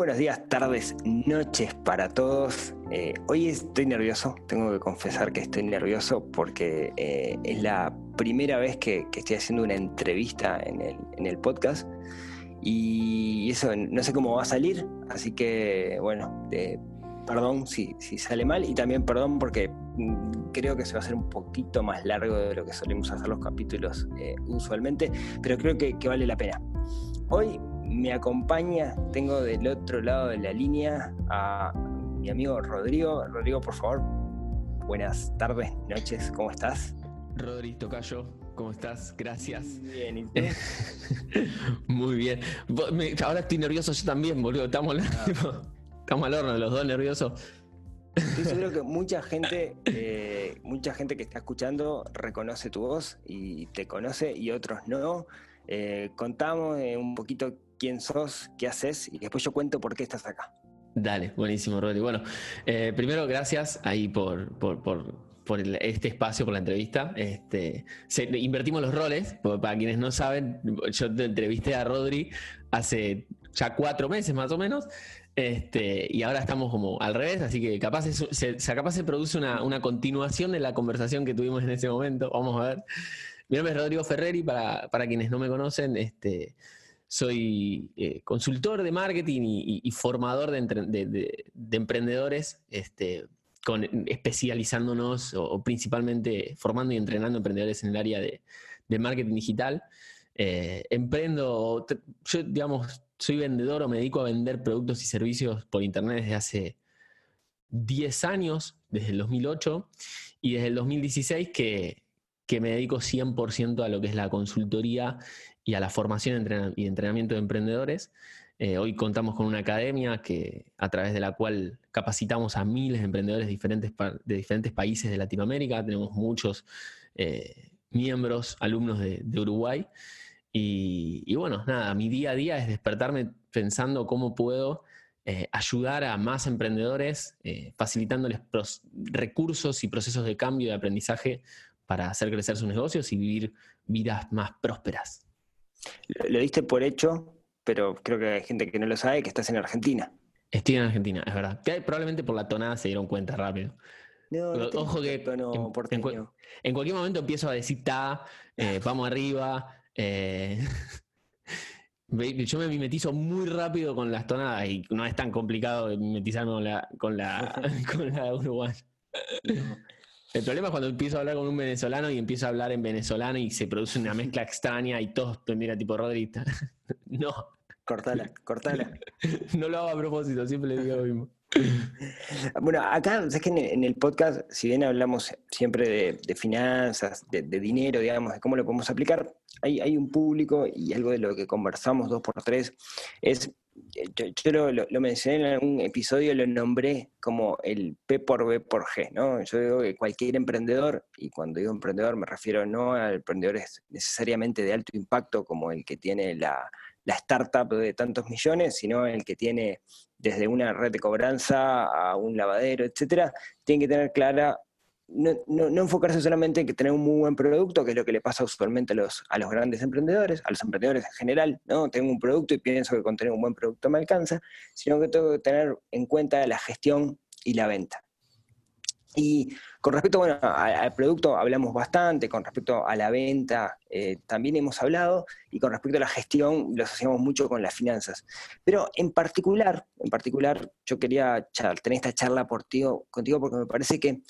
buenos días, tardes, noches para todos. Eh, hoy estoy nervioso, tengo que confesar que estoy nervioso porque eh, es la primera vez que, estoy haciendo una entrevista en el, podcast y eso no sé cómo va a salir, así que bueno, perdón si, sale mal y también perdón porque mm, creo que se va a hacer un poquito más largo de lo que solemos hacer los capítulos eh, usualmente, pero creo que, que vale la pena. Hoy me acompaña, tengo del otro lado de la línea a mi amigo Rodrigo. Rodrigo, por favor, buenas tardes, noches, ¿cómo estás? Rodrigo Tocayo, ¿cómo estás? Gracias. Bien, ¿y Muy bien. Ahora estoy nervioso yo también, boludo. Estamos, ah. estamos al horno, los dos nerviosos. Estoy seguro que mucha gente, eh, mucha gente que está escuchando reconoce tu voz y te conoce y otros no. Eh, contamos eh, un poquito quién sos, qué haces y después yo cuento por qué estás acá. Dale, buenísimo, Rodri. Bueno, eh, primero gracias ahí por, este espacio, por la entrevista. Este, invertimos los roles, para quienes no saben, yo te entrevisté a Rodri hace ya cuatro meses más o menos. Este, y ahora estamos como al revés, así que capaz se, capaz se produce una, una, continuación de la conversación que tuvimos en ese momento. Vamos a ver. Mi nombre es Rodrigo Ferreri, para, para quienes no me conocen, este, soy eh, consultor de marketing y, formador de, emprendedores, este, especializándonos o, principalmente formando y entrenando emprendedores en el área de, marketing digital. Eh, emprendo, yo digamos, soy vendedor o me dedico a vender productos y servicios por internet desde hace 10 años, desde el 2008, y desde el 2016 que, que me dedico 100% a lo que es la consultoría y a la formación y entrenamiento de emprendedores. Eh, hoy contamos con una academia que, a través de la cual capacitamos a miles de emprendedores de diferentes países de Latinoamérica. Tenemos muchos eh, miembros, alumnos de, Uruguay. Y, bueno, nada, mi día a día es despertarme pensando cómo puedo eh, ayudar a más emprendedores, facilitándoles recursos y procesos de cambio y de aprendizaje para hacer crecer sus negocios y vivir vidas más prósperas. Lo, diste por hecho, pero creo que hay gente que no lo sabe, que estás en Argentina. Estoy en Argentina, es verdad. probablemente por la tonada se dieron cuenta rápido. No, Ojo que en, cualquier momento empiezo a decir ta, eh, vamos arriba. Eh, yo me mimetizo muy rápido con las tonadas y no es tan complicado mimetizarme con la, con la, con la Uruguay. El problema es cuando empiezo a hablar con un venezolano y empiezo a hablar en venezolano y se produce una mezcla extraña y todos mira tipo Rodríguez. no. Cortala, cortala. no lo hago a propósito, siempre le digo lo mismo. Bueno, acá, es que en el podcast, si bien hablamos siempre de, finanzas, de, dinero, digamos, de cómo lo podemos aplicar, hay, hay un público y algo de lo que conversamos dos por tres es yo, lo, mencioné en algún episodio, lo nombré como el P por B por G, ¿no? Yo digo que cualquier emprendedor, y cuando digo emprendedor me refiero no a emprendedores necesariamente de alto impacto como el que tiene la, la startup de tantos millones, sino el que tiene desde una red de cobranza a un lavadero, etcétera, tiene que tener clara no, enfocarse solamente en que tener un muy buen producto, que es lo que le pasa usualmente a los, a los grandes emprendedores, a los emprendedores en general, ¿no? Tengo un producto y pienso que con tener un buen producto me alcanza, sino que tengo que tener en cuenta la gestión y la venta. Y con respecto bueno, al producto hablamos bastante, con respecto a la venta eh, también hemos hablado, y con respecto a la gestión lo asociamos mucho con las finanzas. Pero en particular, en particular yo quería tener esta charla contigo porque me parece que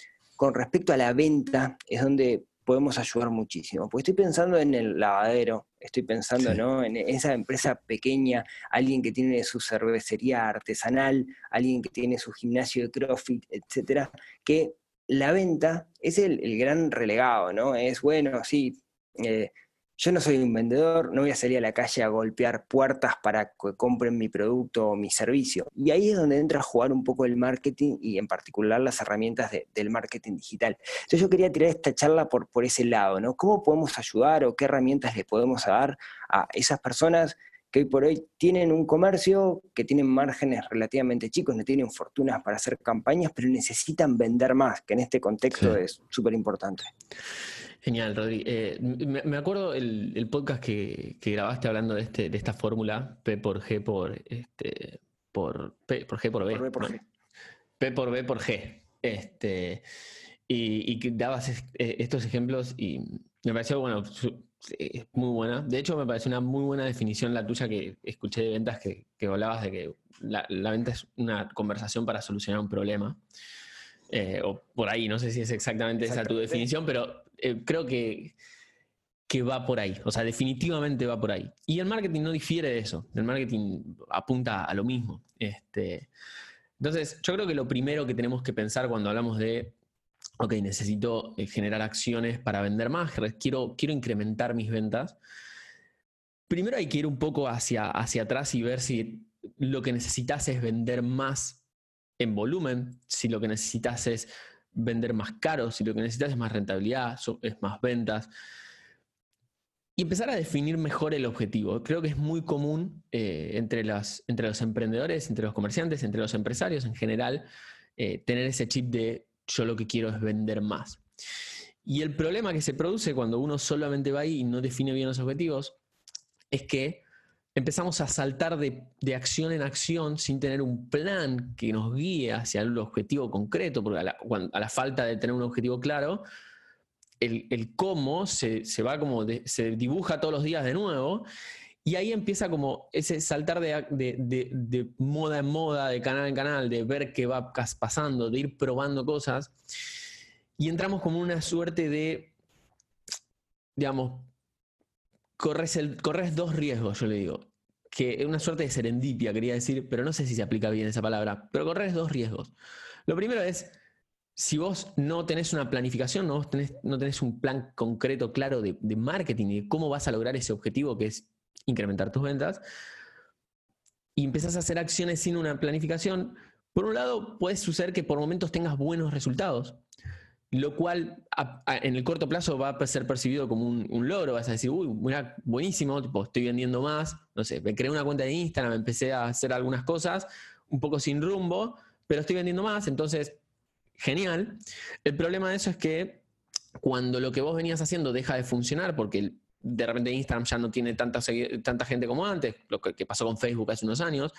con respecto a la venta es donde podemos ayudar muchísimo. Porque estoy pensando en el lavadero, estoy pensando en esa empresa pequeña, alguien que tiene su cervecería artesanal, alguien que tiene su gimnasio de CrossFit, etcétera, que la venta es el, gran relegado, ¿no? Es bueno, sí, eh, yo no soy un vendedor, no voy a salir a la calle a golpear puertas para que compren mi producto o mi servicio. Y ahí es donde entra a jugar un poco el marketing y en particular las herramientas del marketing digital. Entonces yo quería tirar esta charla por, por ese lado, ¿no? ¿Cómo podemos ayudar o qué herramientas le podemos dar a esas personas que hoy por hoy tienen un comercio, que tienen márgenes relativamente chicos, no tienen fortunas para hacer campañas, pero necesitan vender más, que en este contexto es súper importante. Genial, Rodri. Eh, me, acuerdo el, podcast que, grabaste hablando de, este, de esta fórmula P por G por, este, por P por G por B. Por B por G. P por B por G. Este, y, y dabas eh, estos ejemplos y me pareció, bueno, es muy buena. De hecho, me parece una muy buena definición la tuya que escuché de ventas, que, que hablabas de que la, venta es una conversación para solucionar un problema. Eh, o por ahí, no sé si es exactamente, esa tu definición, pero eh, creo que, que va por ahí. O sea, definitivamente va por ahí. Y el marketing no difiere de eso. El marketing apunta a lo mismo. Este, entonces, yo creo que lo primero que tenemos que pensar cuando hablamos de ok, necesito eh, generar acciones para vender más, quiero, quiero incrementar mis ventas. Primero hay que ir un poco hacia, hacia atrás y ver si lo que necesitas es vender más en volumen, si lo que necesitas es vender más caro, si lo que necesitas es más rentabilidad, es más ventas. Y empezar a definir mejor el objetivo. Creo que es muy común eh, entre, las, entre los emprendedores, entre los comerciantes, entre los empresarios en general, eh, tener ese chip de yo lo que quiero es vender más. Y el problema que se produce cuando uno solamente va ahí y no define bien los objetivos es que empezamos a saltar de, acción en acción sin tener un plan que nos guíe hacia el objetivo concreto, porque a la, falta de tener un objetivo claro, el, cómo se, va como, se dibuja todos los días de nuevo y ahí empieza como ese saltar de, moda en moda, de canal en canal, de ver qué va pasando, de ir probando cosas. Y entramos como una suerte de, digamos, corres, dos riesgos, yo le digo. Que es una suerte de serendipia, quería decir, pero no sé si se aplica bien esa palabra. Pero corres dos riesgos. Lo primero es, si vos no tenés una planificación, no tenés, un plan concreto, claro de, de marketing y de cómo vas a lograr ese objetivo que es incrementar tus ventas, y empezás a hacer acciones sin una planificación, por un lado puede suceder que por momentos tengas buenos resultados, lo cual en el corto plazo va a ser percibido como un, logro, vas a decir, uy, mira, buenísimo, estoy vendiendo más, no sé, me creé una cuenta de Instagram, empecé a hacer algunas cosas, un poco sin rumbo, pero estoy vendiendo más, entonces, genial. El problema de eso es que cuando lo que vos venías haciendo deja de funcionar porque de repente Instagram ya no tiene tanta, tanta gente como antes, lo que, pasó con Facebook hace unos años,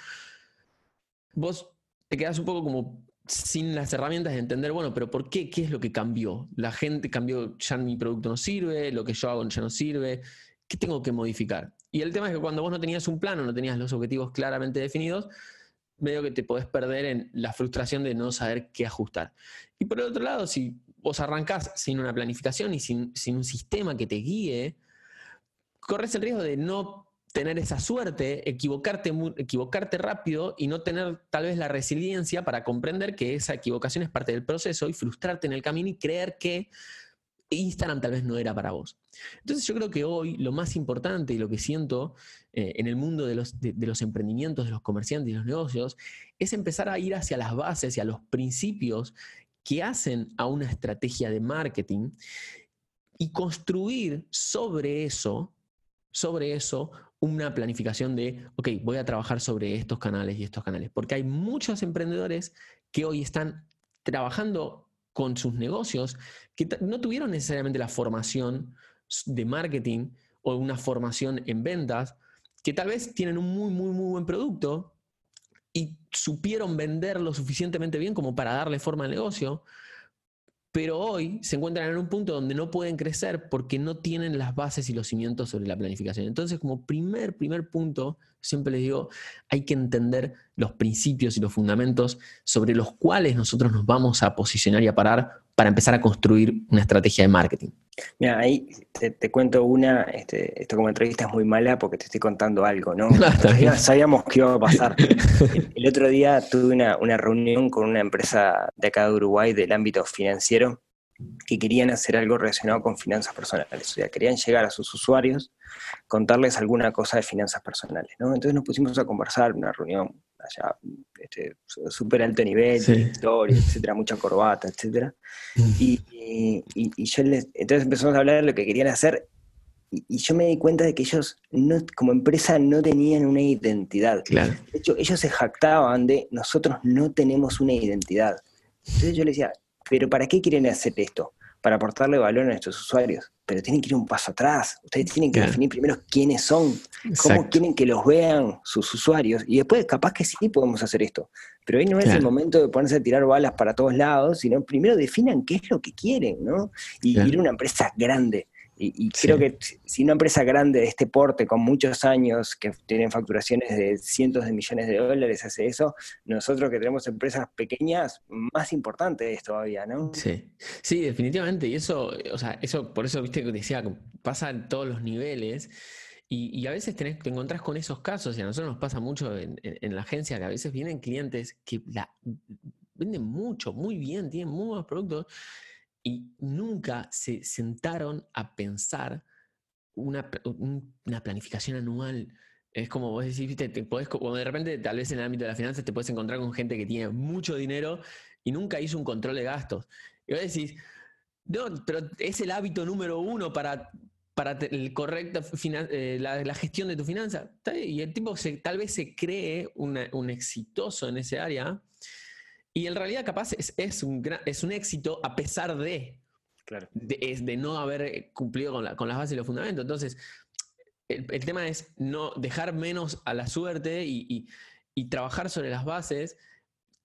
vos te quedas un poco como sin las herramientas de entender, bueno, pero ¿por qué? ¿Qué es lo que cambió? La gente cambió, ya mi producto no sirve, lo que yo hago ya no sirve, ¿qué tengo que modificar? Y el tema es que cuando vos no tenías un plan o no tenías los objetivos claramente definidos, veo que te podés perder en la frustración de no saber qué ajustar. Y por el otro lado, si vos arrancás sin una planificación y sin, sin un sistema que te guíe, corres el riesgo de no tener esa suerte, equivocarte, equivocarte rápido y no tener tal vez la resiliencia para comprender que esa equivocación es parte del proceso y frustrarte en el camino y creer que Instagram tal vez no era para vos. Entonces yo creo que hoy lo más importante y lo que siento eh, en el mundo de los, de los emprendimientos, de los comerciantes y los negocios, es empezar a ir hacia las bases y a los principios que hacen a una estrategia de marketing y construir sobre eso sobre eso una planificación de, ok, voy a trabajar sobre estos canales y estos canales, porque hay muchos emprendedores que hoy están trabajando con sus negocios que no tuvieron necesariamente la formación de marketing o una formación en ventas, que tal vez tienen un muy, muy, muy buen producto y supieron venderlo suficientemente bien como para darle forma al negocio, pero hoy se encuentran en un punto donde no pueden crecer porque no tienen las bases y los cimientos sobre la planificación. Entonces, como primer, primer punto, siempre les digo, hay que entender los principios y los fundamentos sobre los cuales nosotros nos vamos a posicionar y a parar para empezar a construir una estrategia de marketing. Mira, ahí te, cuento una, este, esto como entrevista es muy mala porque te estoy contando algo, ¿no? sabíamos que iba a pasar. El, otro día tuve una, una, reunión con una empresa de acá de Uruguay del ámbito financiero que querían hacer algo relacionado con finanzas personales, o sea, querían llegar a sus usuarios, contarles alguna cosa de finanzas personales, ¿no? Entonces nos pusimos a conversar, una reunión allá, este, súper alto nivel, historia, etcétera, mucha corbata, etcétera. Mm. Y, y, yo les, entonces empezamos a hablar de lo que querían hacer y, yo me di cuenta de que ellos no, como empresa no tenían una identidad. Claro. De hecho, ellos se jactaban de nosotros no tenemos una identidad. Entonces yo les decía, pero ¿para qué quieren hacer esto? Para aportarle valor a nuestros usuarios. pero tienen que ir un paso atrás. Ustedes tienen que definir primero quiénes son, cómo quieren que los vean sus usuarios, y después capaz que sí podemos hacer esto. Pero hoy no es el momento de ponerse a tirar balas para todos lados, sino primero definan qué es lo que quieren, ¿no? Y ir a una empresa grande. Y, creo que si una empresa grande de este porte, con muchos años, que tienen facturaciones de cientos de millones de dólares, hace eso, nosotros que tenemos empresas pequeñas, más importante es todavía, ¿no? Sí, sí, definitivamente. Y eso, o sea, eso, por eso, viste, que decía, pasa en todos los niveles. Y, a veces tenés, te encontrás con esos casos, y a nosotros nos pasa mucho en, la agencia, que a veces vienen clientes que la, venden mucho, muy bien, tienen muy buenos productos, y nunca se sentaron a pensar una, planificación anual. Es como vos decís, ¿viste? Te podés, como de repente, tal vez en el ámbito de las finanzas, te puedes encontrar con gente que tiene mucho dinero y nunca hizo un control de gastos. Y vos decís, no, pero es el hábito número uno para, para el correcto eh, la, gestión de tu finanza. Y el tipo tal vez se cree un exitoso en ese área y en realidad capaz es, un, es un éxito a pesar de, de, no haber cumplido con, con las bases y los fundamentos. Entonces, el, tema es no dejar menos a la suerte y, trabajar sobre las bases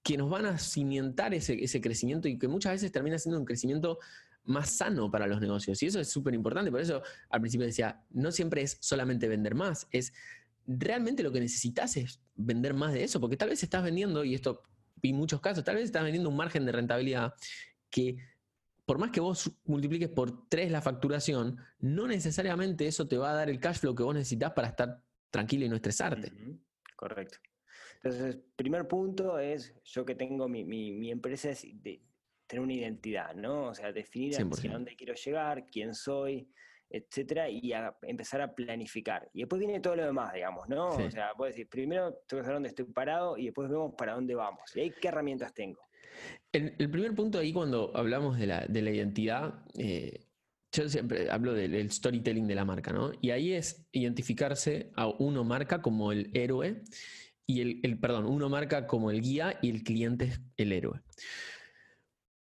que nos van a cimentar ese, ese, crecimiento y que muchas veces termina siendo un crecimiento más sano para los negocios. Y eso es súper importante. Por eso al principio decía, no siempre es solamente vender más, es realmente lo que necesitas es vender más de eso, porque tal vez estás vendiendo, y esto vi muchos casos, tal vez estás vendiendo un margen de rentabilidad que por más que vos multipliques por tres la facturación, no necesariamente eso te va a dar el cash flow que vos necesitas para estar tranquilo y no estresarte. Correcto. Entonces, primer punto es, yo que tengo mi, empresa, es de tener una identidad, ¿no? O sea, definir hacia dónde quiero llegar, quién soy, etcétera, y empezar a planificar. Y después viene todo lo demás, digamos, ¿no? O sea, puedes decir, primero tengo que saber dónde estoy parado y después vemos para dónde vamos. ¿Y ahí qué herramientas tengo? El, primer punto ahí cuando hablamos de la, de la identidad, eh, yo siempre hablo del, storytelling de la marca, ¿no? Y ahí es identificarse a uno marca como el héroe y el, el perdón, uno marca como el guía y el cliente es el héroe.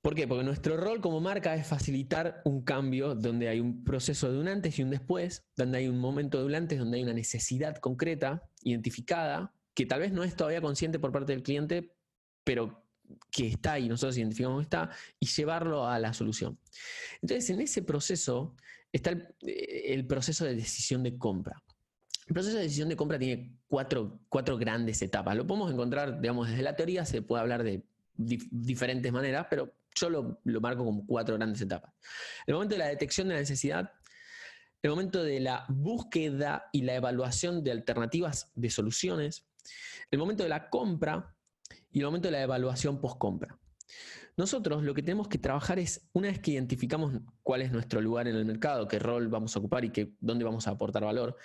¿Por qué? Porque nuestro rol como marca es facilitar un cambio donde hay un proceso de un antes y un después, donde hay un momento de un antes, donde hay una necesidad concreta, identificada, que tal vez no es todavía consciente por parte del cliente, pero que está y nosotros identificamos que está, y llevarlo a la solución. Entonces, en ese proceso está el, eh, proceso de decisión de compra. El proceso de decisión de compra tiene cuatro, cuatro, grandes etapas. Lo podemos encontrar, digamos, desde la teoría se puede hablar de diferentes maneras, pero yo lo, marco como cuatro grandes etapas. El momento de la detección de la necesidad, el momento de la búsqueda y la evaluación de alternativas de soluciones, el momento de la compra y el momento de la evaluación post-compra. Nosotros lo que tenemos que trabajar es, una vez que identificamos cuál es nuestro lugar en el mercado, qué rol vamos a ocupar y qué, dónde vamos a aportar valor,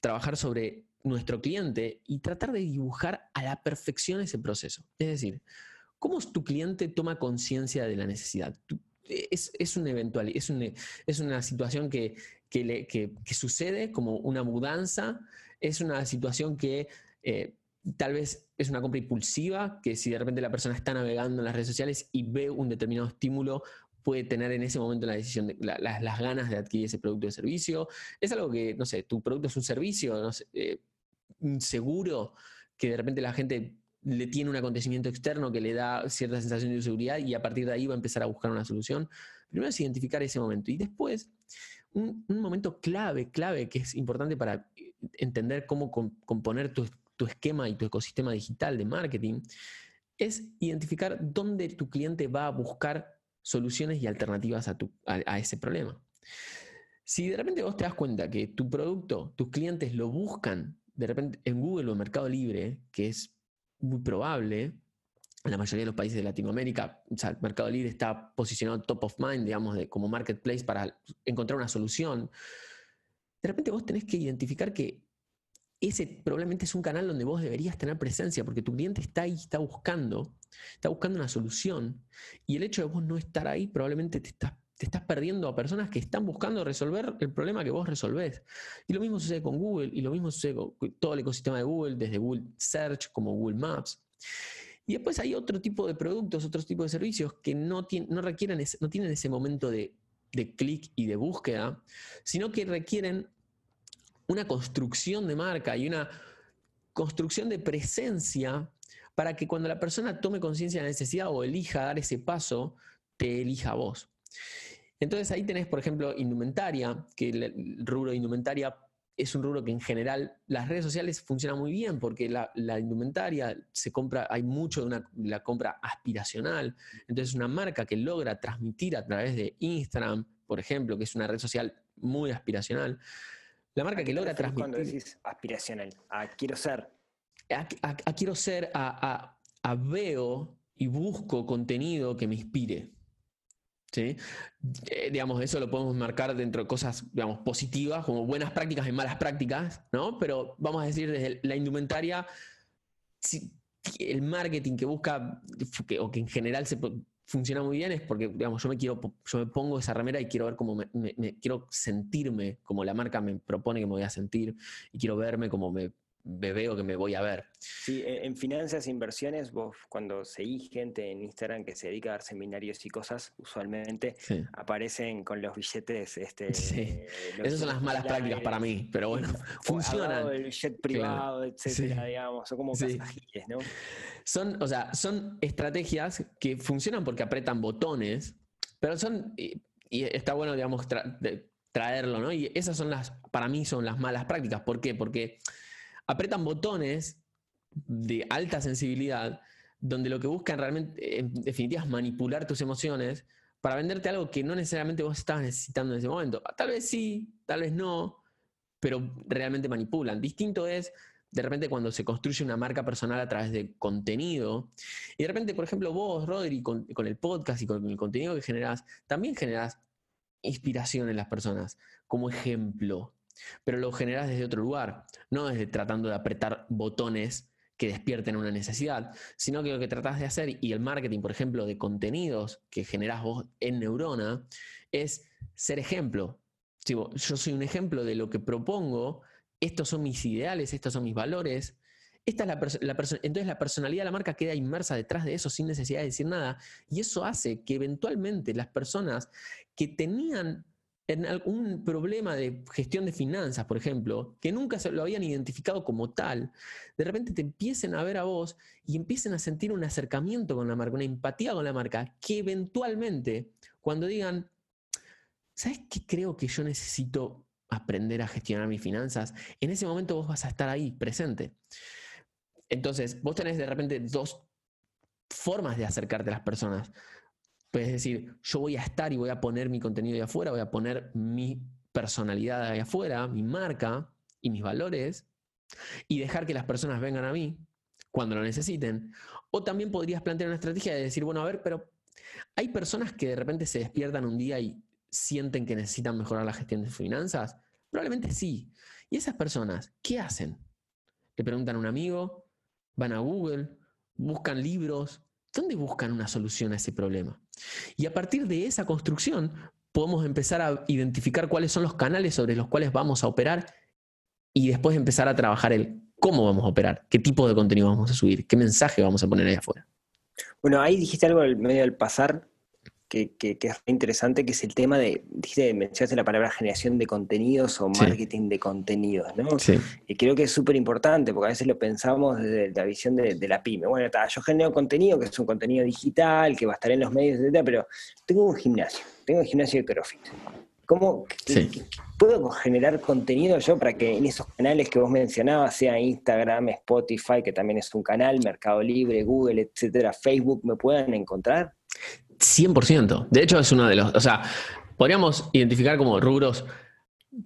trabajar sobre nuestro cliente y tratar de dibujar a la perfección ese proceso. Es decir, ¿Cómo tu cliente toma conciencia de la necesidad? Es, un eventual, es, es una situación que, sucede como una mudanza, es una situación que eh, tal vez es una compra impulsiva, que si de repente la persona está navegando en las redes sociales y ve un determinado estímulo, puede tener en ese momento la decisión, de, las ganas de adquirir ese producto o servicio. Es algo que, no sé, tu producto es un servicio, no sé, eh, seguro que de repente la gente le tiene un acontecimiento externo que le da cierta sensación de seguridad y a partir de ahí va a empezar a buscar una solución. Primero es identificar ese momento y después un, momento clave, clave que es importante para entender cómo componer tu, esquema y tu ecosistema digital de marketing, es identificar dónde tu cliente va a buscar soluciones y alternativas a, a ese problema. Si de repente vos te das cuenta que tu producto, tus clientes lo buscan de repente en Google o en Mercado Libre, que es muy probable, en la mayoría de los países de Latinoamérica, o sea, el Mercado Libre está posicionado top of mind, digamos, de, como marketplace para encontrar una solución. De repente vos tenés que identificar que ese probablemente es un canal donde vos deberías tener presencia, porque tu cliente está ahí, está buscando, está buscando una solución, y el hecho de vos no estar ahí probablemente te estás, te estás perdiendo a personas que están buscando resolver el problema que vos resolvés. Y lo mismo sucede con Google, y lo mismo sucede con todo el ecosistema de Google, desde Google Search como Google Maps. Y después hay otro tipo de productos, otros tipos de servicios que no, no requieren, no tienen ese momento de de clic y de búsqueda, sino que requieren una construcción de marca y una construcción de presencia para que cuando la persona tome conciencia de la necesidad o elija dar ese paso, te elija a vos. Entonces ahí tenés, por ejemplo, indumentaria, que el rubro de indumentaria es un rubro que en general las redes sociales funcionan muy bien porque la, indumentaria se compra, hay mucho de una, la compra aspiracional. Entonces, una marca que logra transmitir a través de Instagram, por ejemplo, que es una red social muy aspiracional, la marca que logra transmitir. Cuando decís aspiracional, a quiero ser. A, quiero ser, a, a veo y busco contenido que me inspire. ¿Sí? Eh, digamos, eso lo podemos marcar dentro de cosas, digamos, positivas, como buenas prácticas y malas prácticas, ¿no? Pero vamos a decir, desde la indumentaria, el marketing que busca, o que en general se funciona muy bien, es porque, digamos, yo me quiero, yo me pongo esa remera y quiero ver cómo me, quiero sentirme como la marca me propone que me voy a sentir, y quiero verme como me veo que me voy a ver. Sí, e, en finanzas e inversiones, vos cuando seguís gente en Instagram que se dedica a dar seminarios y cosas, usualmente aparecen con los billetes. Este, sí. Esas son las malas prácticas para mí, pero bueno, funcionan. El jet privado, etcétera, digamos, son como pasajiles, ¿no? Son, o sea, son estrategias que funcionan porque apretan botones, pero son, y, está bueno, digamos, traerlo, ¿no? Y esas son las, para mí son las malas prácticas. ¿Por qué? Porque apretan botones de alta sensibilidad donde lo que buscan realmente, en definitiva, es manipular tus emociones para venderte algo que no necesariamente vos estabas necesitando en ese momento. Tal vez sí, tal vez no, pero realmente manipulan. Distinto es de repente cuando se construye una marca personal a través de contenido, y de repente, por ejemplo, vos, Rodri, con, con el podcast y con el contenido que generás, también generás inspiración en las personas, como ejemplo pero lo generas desde otro lugar, no desde tratando de apretar botones que despierten una necesidad, sino que lo que tratas de hacer y el marketing, por ejemplo, de contenidos que generas vos en Neurona, es ser ejemplo. yo soy un ejemplo de lo que propongo, estos son mis ideales, estos son mis valores. Esta es la, entonces la personalidad de la marca queda inmersa detrás de eso sin necesidad de decir nada. Y eso hace que eventualmente las personas que tenían en algún problema de gestión de finanzas, por ejemplo, que nunca se lo habían identificado como tal, de repente te empiecen a ver a vos y empiecen a sentir un acercamiento con la marca, una empatía con la marca, que eventualmente, cuando digan, ¿sabes qué creo que yo necesito aprender a gestionar mis finanzas? En ese momento vos vas a estar ahí, presente. Entonces, vos tenés de repente dos formas de acercarte a las personas. Puedes decir, yo voy a estar y voy a poner mi contenido de afuera, voy a poner mi personalidad de afuera, mi marca y mis valores, y dejar que las personas vengan a mí cuando lo necesiten. O también podrías plantear una estrategia de decir, bueno, a ver, pero hay personas que de repente se despiertan un día y sienten que necesitan mejorar la gestión de sus finanzas. Probablemente sí. ¿Y esas personas qué hacen? Le preguntan a un amigo, van a Google, buscan libros, ¿Dónde buscan una solución a ese problema? Y a partir de esa construcción podemos empezar a identificar cuáles son los canales sobre los cuales vamos a operar y después empezar a trabajar el cómo vamos a operar, qué tipo de contenido vamos a subir, qué mensaje vamos a poner ahí afuera. Bueno, ahí dijiste algo en medio del pasar que, es interesante, que es el tema de, dijiste, mencionaste la palabra generación de contenidos o marketing de contenidos, ¿no? Sí. Y creo que es súper importante, porque a veces lo pensamos desde la visión de, la pyme. Bueno, yo genero contenido, que es un contenido digital, que va a estar en los medios, etc., pero tengo un gimnasio, tengo un gimnasio de CrossFit. ¿Cómo puedo generar contenido yo para que en esos canales que vos mencionabas, sea Instagram, Spotify, que también es un canal, Mercado Libre, Google, etcétera, Facebook, me puedan encontrar? 100%. De hecho, es uno de los, o sea, podríamos identificar como rubros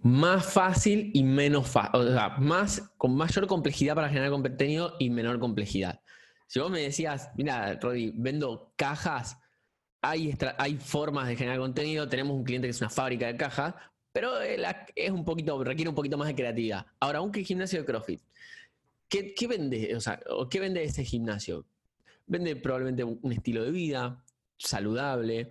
más fácil y menos fácil, o sea, más, con mayor complejidad para generar contenido y menor complejidad. Si vos me decías, mira, Rodi, vendo cajas, hay, hay formas de generar contenido, tenemos un cliente que es una fábrica de cajas, pero es un poquito, requiere un poquito más de creatividad. Ahora, aunque gimnasio de CrossFit, ¿qué, qué vende? O sea, ¿qué vende ese gimnasio? Vende probablemente un estilo de vida, saludable,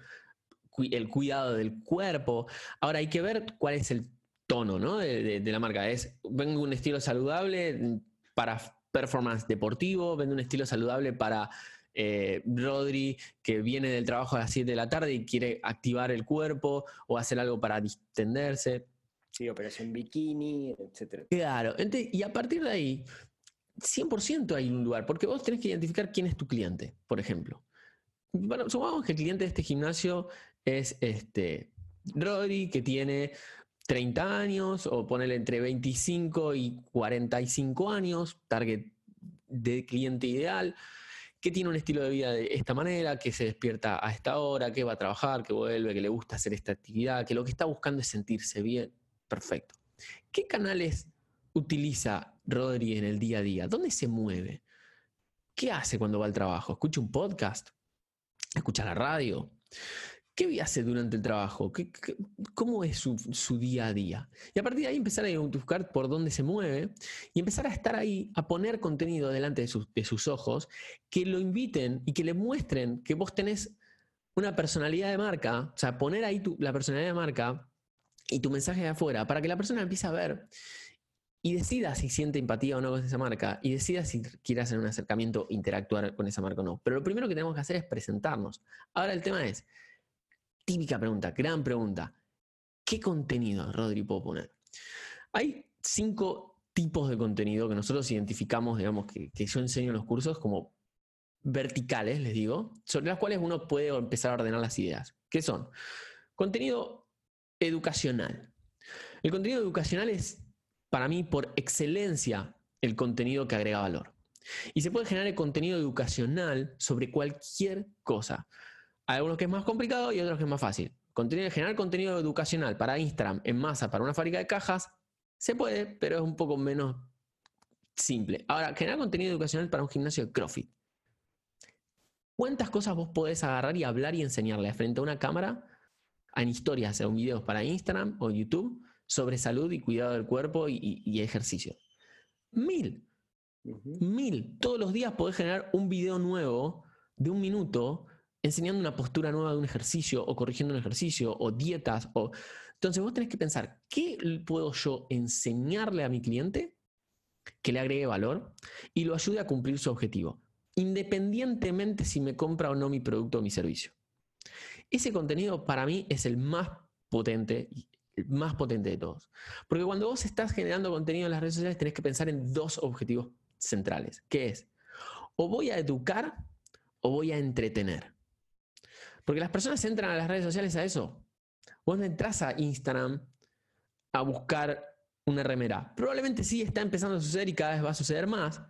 el cuidado del cuerpo. Ahora hay que ver cuál es el tono ¿no? de, la marca. Es, vengo un estilo saludable para performance deportivo, vende un estilo saludable para eh, Rodri que viene del trabajo a las 7 de la tarde y quiere activar el cuerpo o hacer algo para distenderse. Sí, operación bikini, etc. Claro, y a partir de ahí, 100% hay un lugar, porque vos tenés que identificar quién es tu cliente, por ejemplo. Bueno, supongamos que el cliente de este gimnasio es este Rodri, que tiene 30 años, o ponele entre 25 y 45 años, target de cliente ideal, que tiene un estilo de vida de esta manera, que se despierta a esta hora, que va a trabajar, que vuelve, que le gusta hacer esta actividad, que lo que está buscando es sentirse bien. Perfecto. ¿Qué canales utiliza Rodri en el día a día? ¿Dónde se mueve? ¿Qué hace cuando va al trabajo? ¿Escucha un podcast? ¿Escucha la radio? ¿Qué hace durante el trabajo? cómo es su, día a día? Y a partir de ahí empezar a buscar por dónde se mueve y empezar a estar ahí, a poner contenido delante de sus, ojos que lo inviten y que le muestren que vos tenés una personalidad de marca, o sea, poner ahí la personalidad de marca y tu mensaje de afuera para que la persona empiece a ver y decida si siente empatía o no con esa marca y decida si quiere hacer un acercamiento, interactuar con esa marca o no. Pero lo primero que tenemos que hacer es presentarnos. Ahora el tema es, típica pregunta, gran pregunta, ¿qué contenido, Rodri, puedo poner? Hay cinco tipos de contenido que nosotros identificamos, digamos, que, que yo enseño en los cursos como verticales, les digo, sobre las cuales uno puede empezar a ordenar las ideas. ¿Qué son? Contenido educacional. El contenido educacional es para mí, por excelencia, el contenido que agrega valor. Y se puede generar el contenido educacional sobre cualquier cosa. Hay algunos que es más complicado y otros que es más fácil. generar contenido educacional para Instagram en masa para una fábrica de cajas, se puede, pero es un poco menos simple. Ahora, generar contenido educacional para un gimnasio de CrossFit. ¿Cuántas cosas vos podés agarrar y hablar y enseñarle frente a una cámara en historias, en videos para Instagram o YouTube sobre salud y cuidado del cuerpo y, ejercicio. Mil. Mil. Todos los días podés generar un video nuevo de un minuto enseñando una postura nueva de un ejercicio o corrigiendo un ejercicio o dietas. O... Entonces vos tenés que pensar, ¿qué puedo yo enseñarle a mi cliente que le agregue valor y lo ayude a cumplir su objetivo? Independientemente si me compra o no mi producto o mi servicio. Ese contenido para mí es el más potente más potente de todos. Porque cuando vos estás generando contenido en las redes sociales, tenés que pensar en dos objetivos centrales, que es, o voy a educar o voy a entretener. Porque las personas entran a las redes sociales a eso. Vos no entras a Instagram a buscar una remera. Probablemente sí está empezando a suceder y cada vez va a suceder más,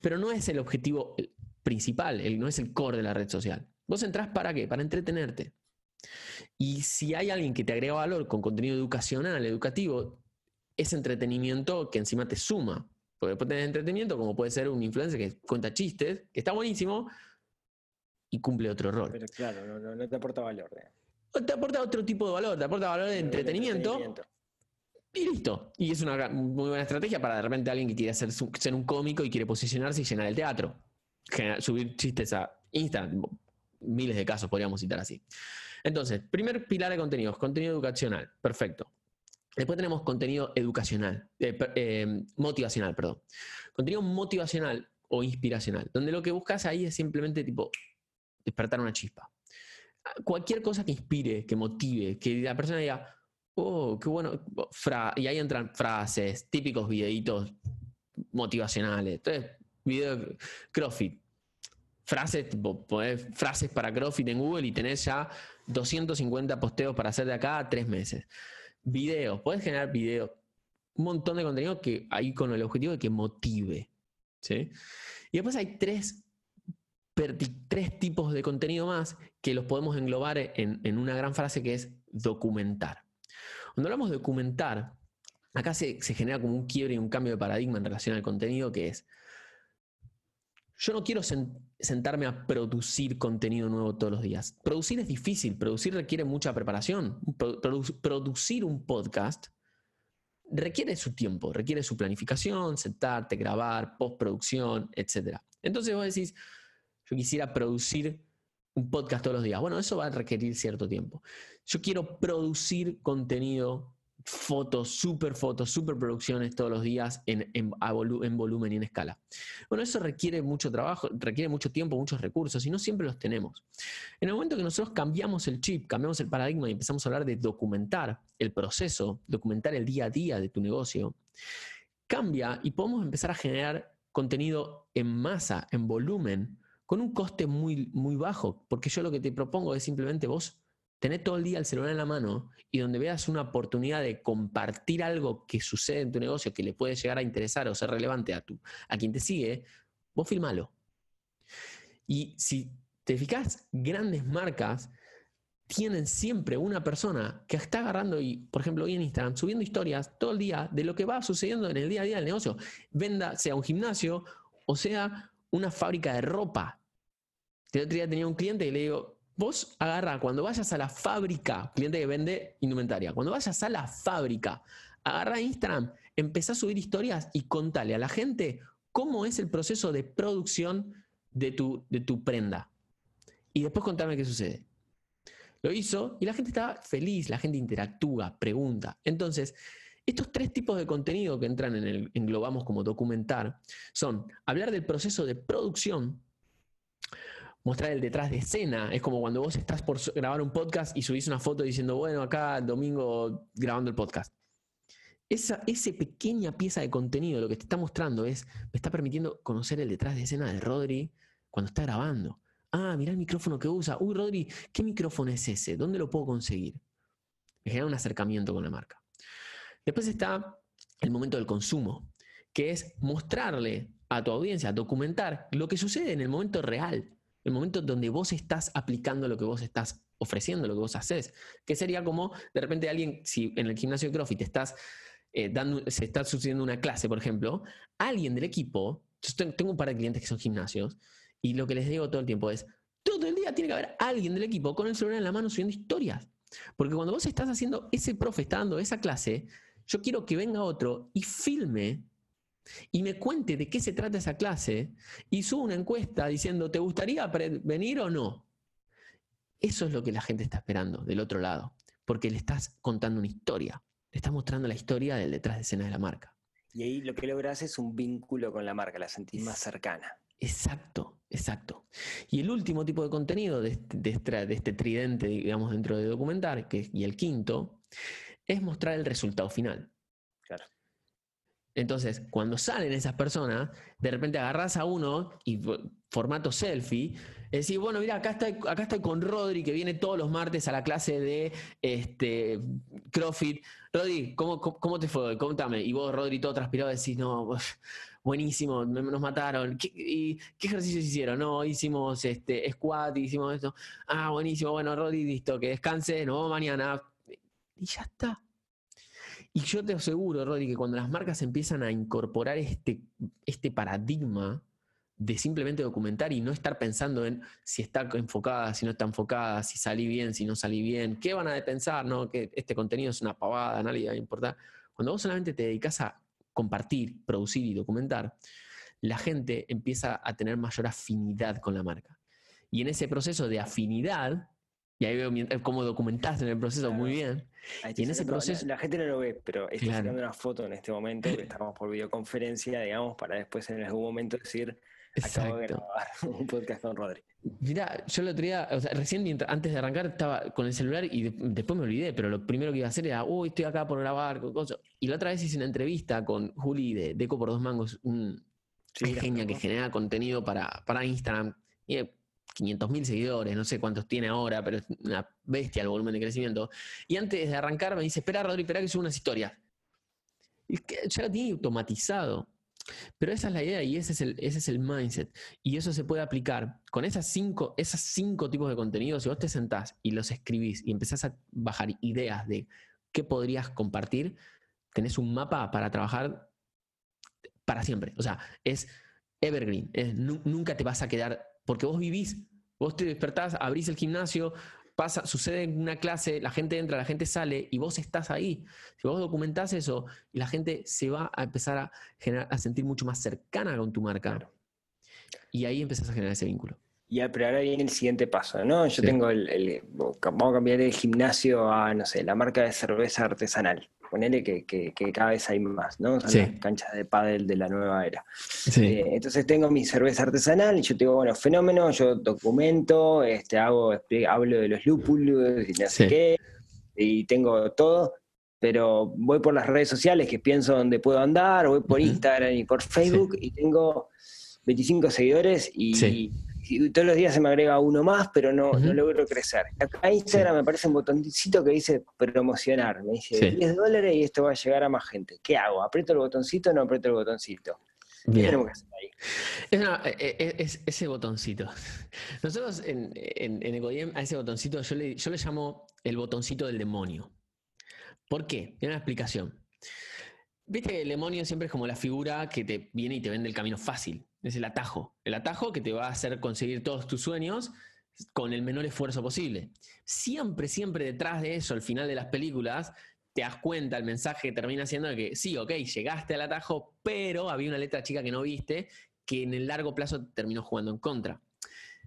pero no es el objetivo principal, no es el core de la red social. Vos entrás para qué? Para entretenerte. Y si hay alguien que te agrega valor con contenido educacional, educativo, es entretenimiento que encima te suma. Porque después tenés entretenimiento, como puede ser un influencer que cuenta chistes, que está buenísimo y cumple otro rol. Pero claro, no, te aporta valor. te aporta otro tipo de valor, te aporta valor de entretenimiento, Y listo. Y es una muy buena estrategia para de repente alguien que quiere ser, ser un cómico y quiere posicionarse y llenar el teatro. subir chistes a Instagram. Miles de casos podríamos citar así. Entonces, primer pilar de contenidos, contenido educacional, perfecto. Después tenemos contenido educacional, eh, eh, motivacional, perdón. Contenido motivacional o inspiracional, donde lo que buscas ahí es simplemente tipo despertar una chispa. Cualquier cosa que inspire, que motive, que la persona diga, oh, qué bueno, y ahí entran frases, típicos videitos motivacionales. Entonces, video CrossFit, frases, frases para CrossFit en Google y tenés ya 250 posteos para hacer de acá a tres meses. Videos, puedes generar videos, un montón de contenido que ahí con el objetivo de que motive. ¿sí? Y después hay tres, tres tipos de contenido más que los podemos englobar en, una gran frase que es documentar. Cuando hablamos de documentar, acá se, se genera como un quiebre y un cambio de paradigma en relación al contenido que es yo no quiero sentarme a producir contenido nuevo todos los días. Producir es difícil, producir requiere mucha preparación. producir un podcast requiere su tiempo, requiere su planificación, sentarte, grabar, postproducción, etc. Entonces vos decís, yo quisiera producir un podcast todos los días. Bueno, eso va a requerir cierto tiempo. Yo quiero producir contenido fotos, super fotos, super producciones todos los días en, en, volumen y en escala. Bueno, eso requiere mucho trabajo, requiere mucho tiempo, muchos recursos y no siempre los tenemos. En el momento que nosotros cambiamos el chip, cambiamos el paradigma y empezamos a hablar de documentar el proceso, documentar el día a día de tu negocio, cambia y podemos empezar a generar contenido en masa, en volumen, con un coste muy, muy bajo, porque yo lo que te propongo es simplemente vos tener todo el día el celular en la mano y donde veas una oportunidad de compartir algo que sucede en tu negocio que le puede llegar a interesar o ser relevante a, tu, a quien te sigue, vos filmalo. Y si te fijas, grandes marcas tienen siempre una persona que está agarrando y, por ejemplo, hoy en Instagram, subiendo historias todo el día de lo que va sucediendo en el día a día del negocio. Venda, sea un gimnasio o sea una fábrica de ropa. El otro día tenía un cliente y le digo, Vos agarra, cuando vayas a la fábrica, cliente que vende indumentaria, cuando vayas a la fábrica, agarra Instagram, empezá a subir historias y contale a la gente cómo es el proceso de producción de tu, de tu prenda. Y después contame qué sucede. Lo hizo y la gente estaba feliz, la gente interactúa, pregunta. Entonces, estos tres tipos de contenido que entran en el englobamos como documentar son hablar del proceso de producción, mostrar el detrás de escena. Es como cuando vos estás por grabar un podcast y subís una foto diciendo, bueno, acá domingo grabando el podcast. Esa, pequeña pieza de contenido lo que te está mostrando es, me está permitiendo conocer el detrás de escena de Rodri cuando está grabando. Ah, mira el micrófono que usa. Uy, Rodri, ¿qué micrófono es ese? ¿Dónde lo puedo conseguir? Me genera un acercamiento con la marca. Después está el momento del consumo, que es mostrarle a tu audiencia, documentar lo que sucede en el momento real el momento donde vos estás aplicando lo que vos estás ofreciendo, lo que vos haces. Que sería como, de repente, alguien, si en el gimnasio de CrossFit estás, eh, dando, se está sucediendo una clase, por ejemplo, alguien del equipo, yo tengo un par de clientes que son gimnasios, y lo que les digo todo el tiempo es, todo el día tiene que haber alguien del equipo con el celular en la mano subiendo historias. Porque cuando vos estás haciendo, ese profe está dando esa clase, yo quiero que venga otro y filme y me cuente de qué se trata esa clase y subo una encuesta diciendo, ¿te gustaría venir o no? Eso es lo que la gente está esperando del otro lado, porque le estás contando una historia, le estás mostrando la historia del detrás de escena de la marca. Y ahí lo que logras es un vínculo con la marca, la sentís más cercana. Exacto, exacto. Y el último tipo de contenido de este, de este, tridente, digamos, dentro de documentar, que, y el quinto, es mostrar el resultado final. Entonces, cuando salen esas personas, de repente agarras a uno y formato selfie, decís, bueno, mira, acá estoy, acá estoy con Rodri, que viene todos los martes a la clase de este, CrossFit. Rodri, ¿cómo, cómo te fue? Contame. Y vos, Rodri, todo transpirado, decís, no, buenísimo, nos mataron. ¿Qué, y, ¿Qué ejercicios hicieron? No, hicimos este, squat, hicimos esto. Ah, buenísimo, bueno, Rodri, listo, que descanse, nos vemos mañana. Y ya está. Y yo te aseguro, Rodri, que cuando las marcas empiezan a incorporar este, este paradigma de simplemente documentar y no estar pensando en si está enfocada, si no está enfocada, si salí bien, si no salí bien, qué van a pensar, ¿no? Que este contenido es una pavada, nadie va a importar. Cuando vos solamente te dedicas a compartir, producir y documentar, la gente empieza a tener mayor afinidad con la marca. Y en ese proceso de afinidad, y ahí veo cómo documentaste en el proceso muy bien. y en ese proceso. La, gente no lo ve, pero estoy sacando una foto en este momento, que estamos por videoconferencia, digamos, para después en algún momento decir. Acabo de grabar un podcast con Rodri. Mira, yo lo otro día, o sea, recién antes de arrancar estaba con el celular y después me olvidé, pero lo primero que iba a hacer era, uy, estoy acá por grabar, cosas. Y la otra vez hice una entrevista con Juli de Deco por dos mangos, un genia que genera contenido para, para Instagram. Y 500 mil seguidores, no sé cuántos tiene ahora, pero es una bestia el volumen de crecimiento. Y antes de arrancar me dice, espera Rodri, espera que suba unas historias. Ya lo tiene automatizado. Pero esa es la idea y ese es el, ese es el mindset. Y eso se puede aplicar con esas cinco, esas cinco tipos de contenidos. Si vos te sentás y los escribís y empezás a bajar ideas de qué podrías compartir, tenés un mapa para trabajar para siempre. O sea, es evergreen. nunca te vas a quedar porque vos vivís, vos te despertás, abrís el gimnasio, pasa, sucede una clase, la gente entra, la gente sale y vos estás ahí. Si vos documentás eso, la gente se va a empezar a, generar, a sentir mucho más cercana con tu marca. Y ahí empezás a generar ese vínculo. Y pero ahora viene el siguiente paso, ¿no? Yo tengo el, Vamos a cambiar el gimnasio a, no sé, la marca de cerveza artesanal. Ponele que, que, cada vez hay más, ¿no? Son las canchas de pádel de la nueva era. Eh, entonces tengo mi cerveza artesanal y yo digo, bueno, fenómeno, yo documento, este, hago, hablo de los lúpulos y no sé qué, y tengo todo, pero voy por las redes sociales que pienso dónde puedo andar, voy por Instagram y por Facebook y tengo 25 seguidores y y todos los días se me agrega uno más, pero no, no logro crecer. Acá en Instagram me aparece un botoncito que dice promocionar. Me dice 10 dólares y esto va a llegar a más gente. ¿Qué hago? ¿Aprieto el botoncito o no aprieto el botoncito? ¿Qué tenemos que hacer ahí? Es, e, e, es, ese botoncito. Nosotros en, en, en a ese botoncito yo le, yo le llamo el botoncito del demonio. ¿Por qué? Tiene una explicación. Viste que el demonio siempre es como la figura que te viene y te vende el camino fácil. Es el atajo. El atajo que te va a hacer conseguir todos tus sueños con el menor esfuerzo posible. Siempre, siempre detrás de eso, al final de las películas, te das cuenta, el mensaje termina siendo de que sí, ok, llegaste al atajo, pero había una letra chica que no viste que en el largo plazo terminó jugando en contra.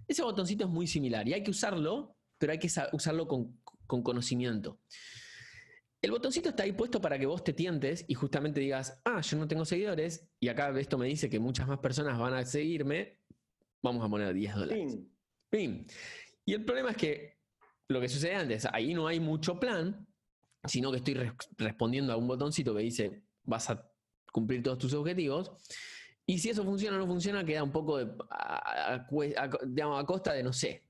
Ese botoncito es muy similar y hay que usarlo, pero hay que usarlo con, con conocimiento. El botoncito está ahí puesto para que vos te tientes y justamente digas, ah, yo no tengo seguidores y acá esto me dice que muchas más personas van a seguirme, vamos a poner 10 dólares. Pim. Y el problema es que lo que sucede antes, ahí no hay mucho plan, sino que estoy respondiendo a un botoncito que dice, vas a cumplir todos tus objetivos. Y si eso funciona o no funciona, queda un poco a, a costa de no sé.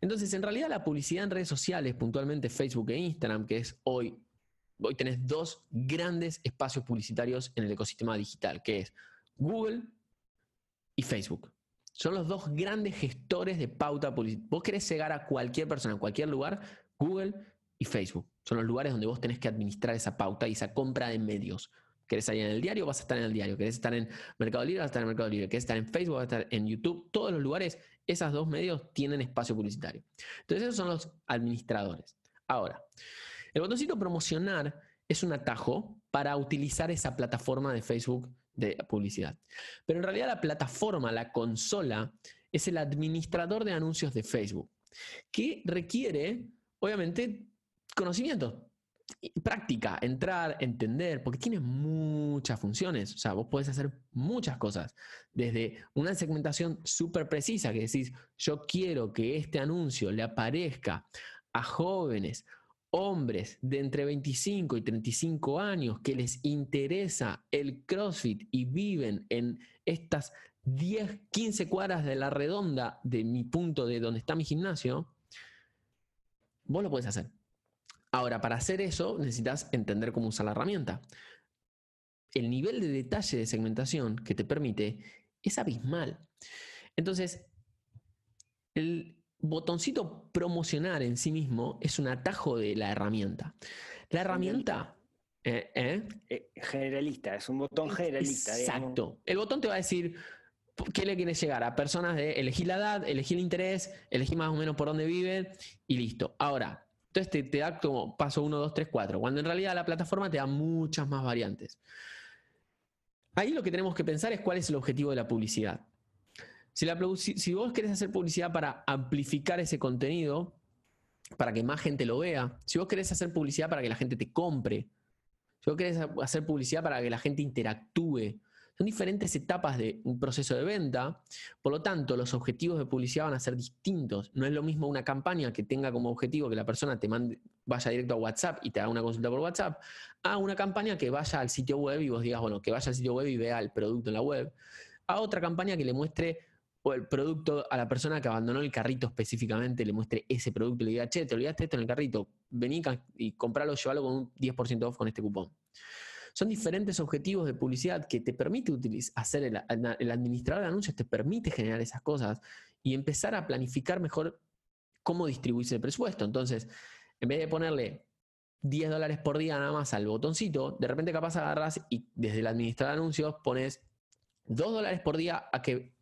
Entonces, en realidad la publicidad en redes sociales, puntualmente Facebook e Instagram, que es hoy, hoy tenés dos grandes espacios publicitarios en el ecosistema digital, que es Google y Facebook. Son los dos grandes gestores de pauta publicitaria. Vos querés llegar a cualquier persona, en cualquier lugar, Google y Facebook. Son los lugares donde vos tenés que administrar esa pauta y esa compra de medios. ¿Querés salir en el diario? Vas a estar en el diario. ¿Querés estar en Mercado Libre? Vas a estar en Mercado Libre. ¿Querés estar en Facebook? Vas a estar en YouTube. Todos los lugares, esos dos medios tienen espacio publicitario. Entonces, esos son los administradores. Ahora, el botoncito promocionar es un atajo para utilizar esa plataforma de Facebook de publicidad. Pero en realidad la plataforma, la consola, es el administrador de anuncios de Facebook, que requiere, obviamente, conocimiento práctica, entrar, entender, porque tiene muchas funciones. O sea, vos podés hacer muchas cosas. Desde una segmentación súper precisa, que decís, yo quiero que este anuncio le aparezca a jóvenes, hombres de entre 25 y 35 años que les interesa el CrossFit y viven en estas 10, 15 cuadras de la redonda de mi punto de donde está mi gimnasio, vos lo podés hacer. Ahora, para hacer eso necesitas entender cómo usar la herramienta. El nivel de detalle de segmentación que te permite es abismal. Entonces, el botoncito promocionar en sí mismo es un atajo de la herramienta. La herramienta... Eh, eh, eh, generalista, es un botón generalista. Exacto. El botón te va a decir qué le quieres llegar a personas de elegir la edad, elegir el interés, elegir más o menos por dónde viven y listo. Ahora, entonces te, da como paso 1, 2, 3, 4, cuando en realidad la plataforma te da muchas más variantes. Ahí lo que tenemos que pensar es cuál es el objetivo de la publicidad. Si, vos querés hacer publicidad para amplificar ese contenido, para que más gente lo vea, si vos querés hacer publicidad para que la gente te compre, si vos querés hacer publicidad para que la gente interactúe, son diferentes etapas de un proceso de venta, por lo tanto los objetivos de publicidad van a ser distintos. No es lo mismo una campaña que tenga como objetivo que la persona te mande, vaya directo a WhatsApp y te haga una consulta por WhatsApp, a una campaña que vaya al sitio web y vos digas, bueno, que vaya al sitio web y vea el producto en la web, a otra campaña que le muestre el producto a la persona que abandonó el carrito específicamente, le muestre ese producto y le diga, che, te olvidaste esto en el carrito, vení y compralo, llévalo con un 10% off con este cupón. Son diferentes objetivos de publicidad que te permite utilizar, hacer el, administrador de anuncios, te permite generar esas cosas y empezar a planificar mejor cómo distribuirse el presupuesto. Entonces, en vez de ponerle 10 dólares por día nada más al botoncito, de repente capaz agarras y desde el administrador de anuncios pones 2 dólares por día a que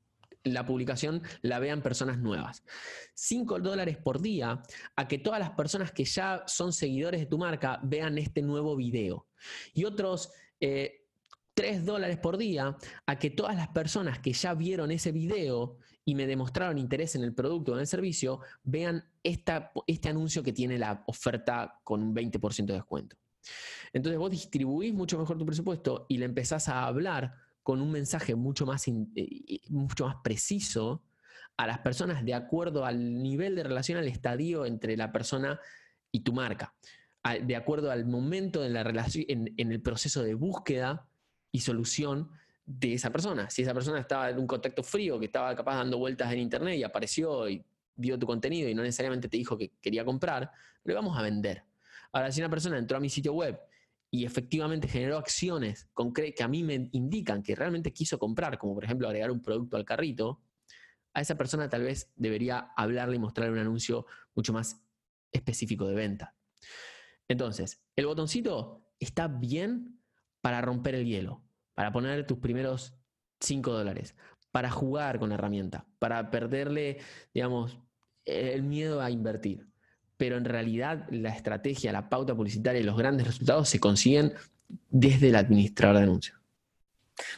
la publicación la vean personas nuevas. 5 dólares por día a que todas las personas que ya son seguidores de tu marca vean este nuevo video. Y otros 3 eh, dólares por día a que todas las personas que ya vieron ese video y me demostraron interés en el producto o en el servicio vean esta, este anuncio que tiene la oferta con un 20% de descuento. Entonces vos distribuís mucho mejor tu presupuesto y le empezás a hablar con un mensaje mucho más, eh, mucho más preciso a las personas de acuerdo al nivel de relación, al estadio entre la persona y tu marca, de acuerdo al momento de la relación, en, el proceso de búsqueda y solución de esa persona. Si esa persona estaba en un contacto frío, que estaba capaz dando vueltas en internet y apareció y vio tu contenido y no necesariamente te dijo que quería comprar, le vamos a vender. Ahora, si una persona entró a mi sitio web y efectivamente generó acciones que a mí me indican que realmente quiso comprar, como por ejemplo agregar un producto al carrito, a esa persona tal vez debería hablarle y mostrarle un anuncio mucho más específico de venta. Entonces, el botoncito está bien para romper el hielo, para poner tus primeros 5 dólares, para jugar con la herramienta, para perderle, digamos, el miedo a invertir. Pero en realidad la estrategia, la pauta publicitaria y los grandes resultados se consiguen desde el administrador de anuncios.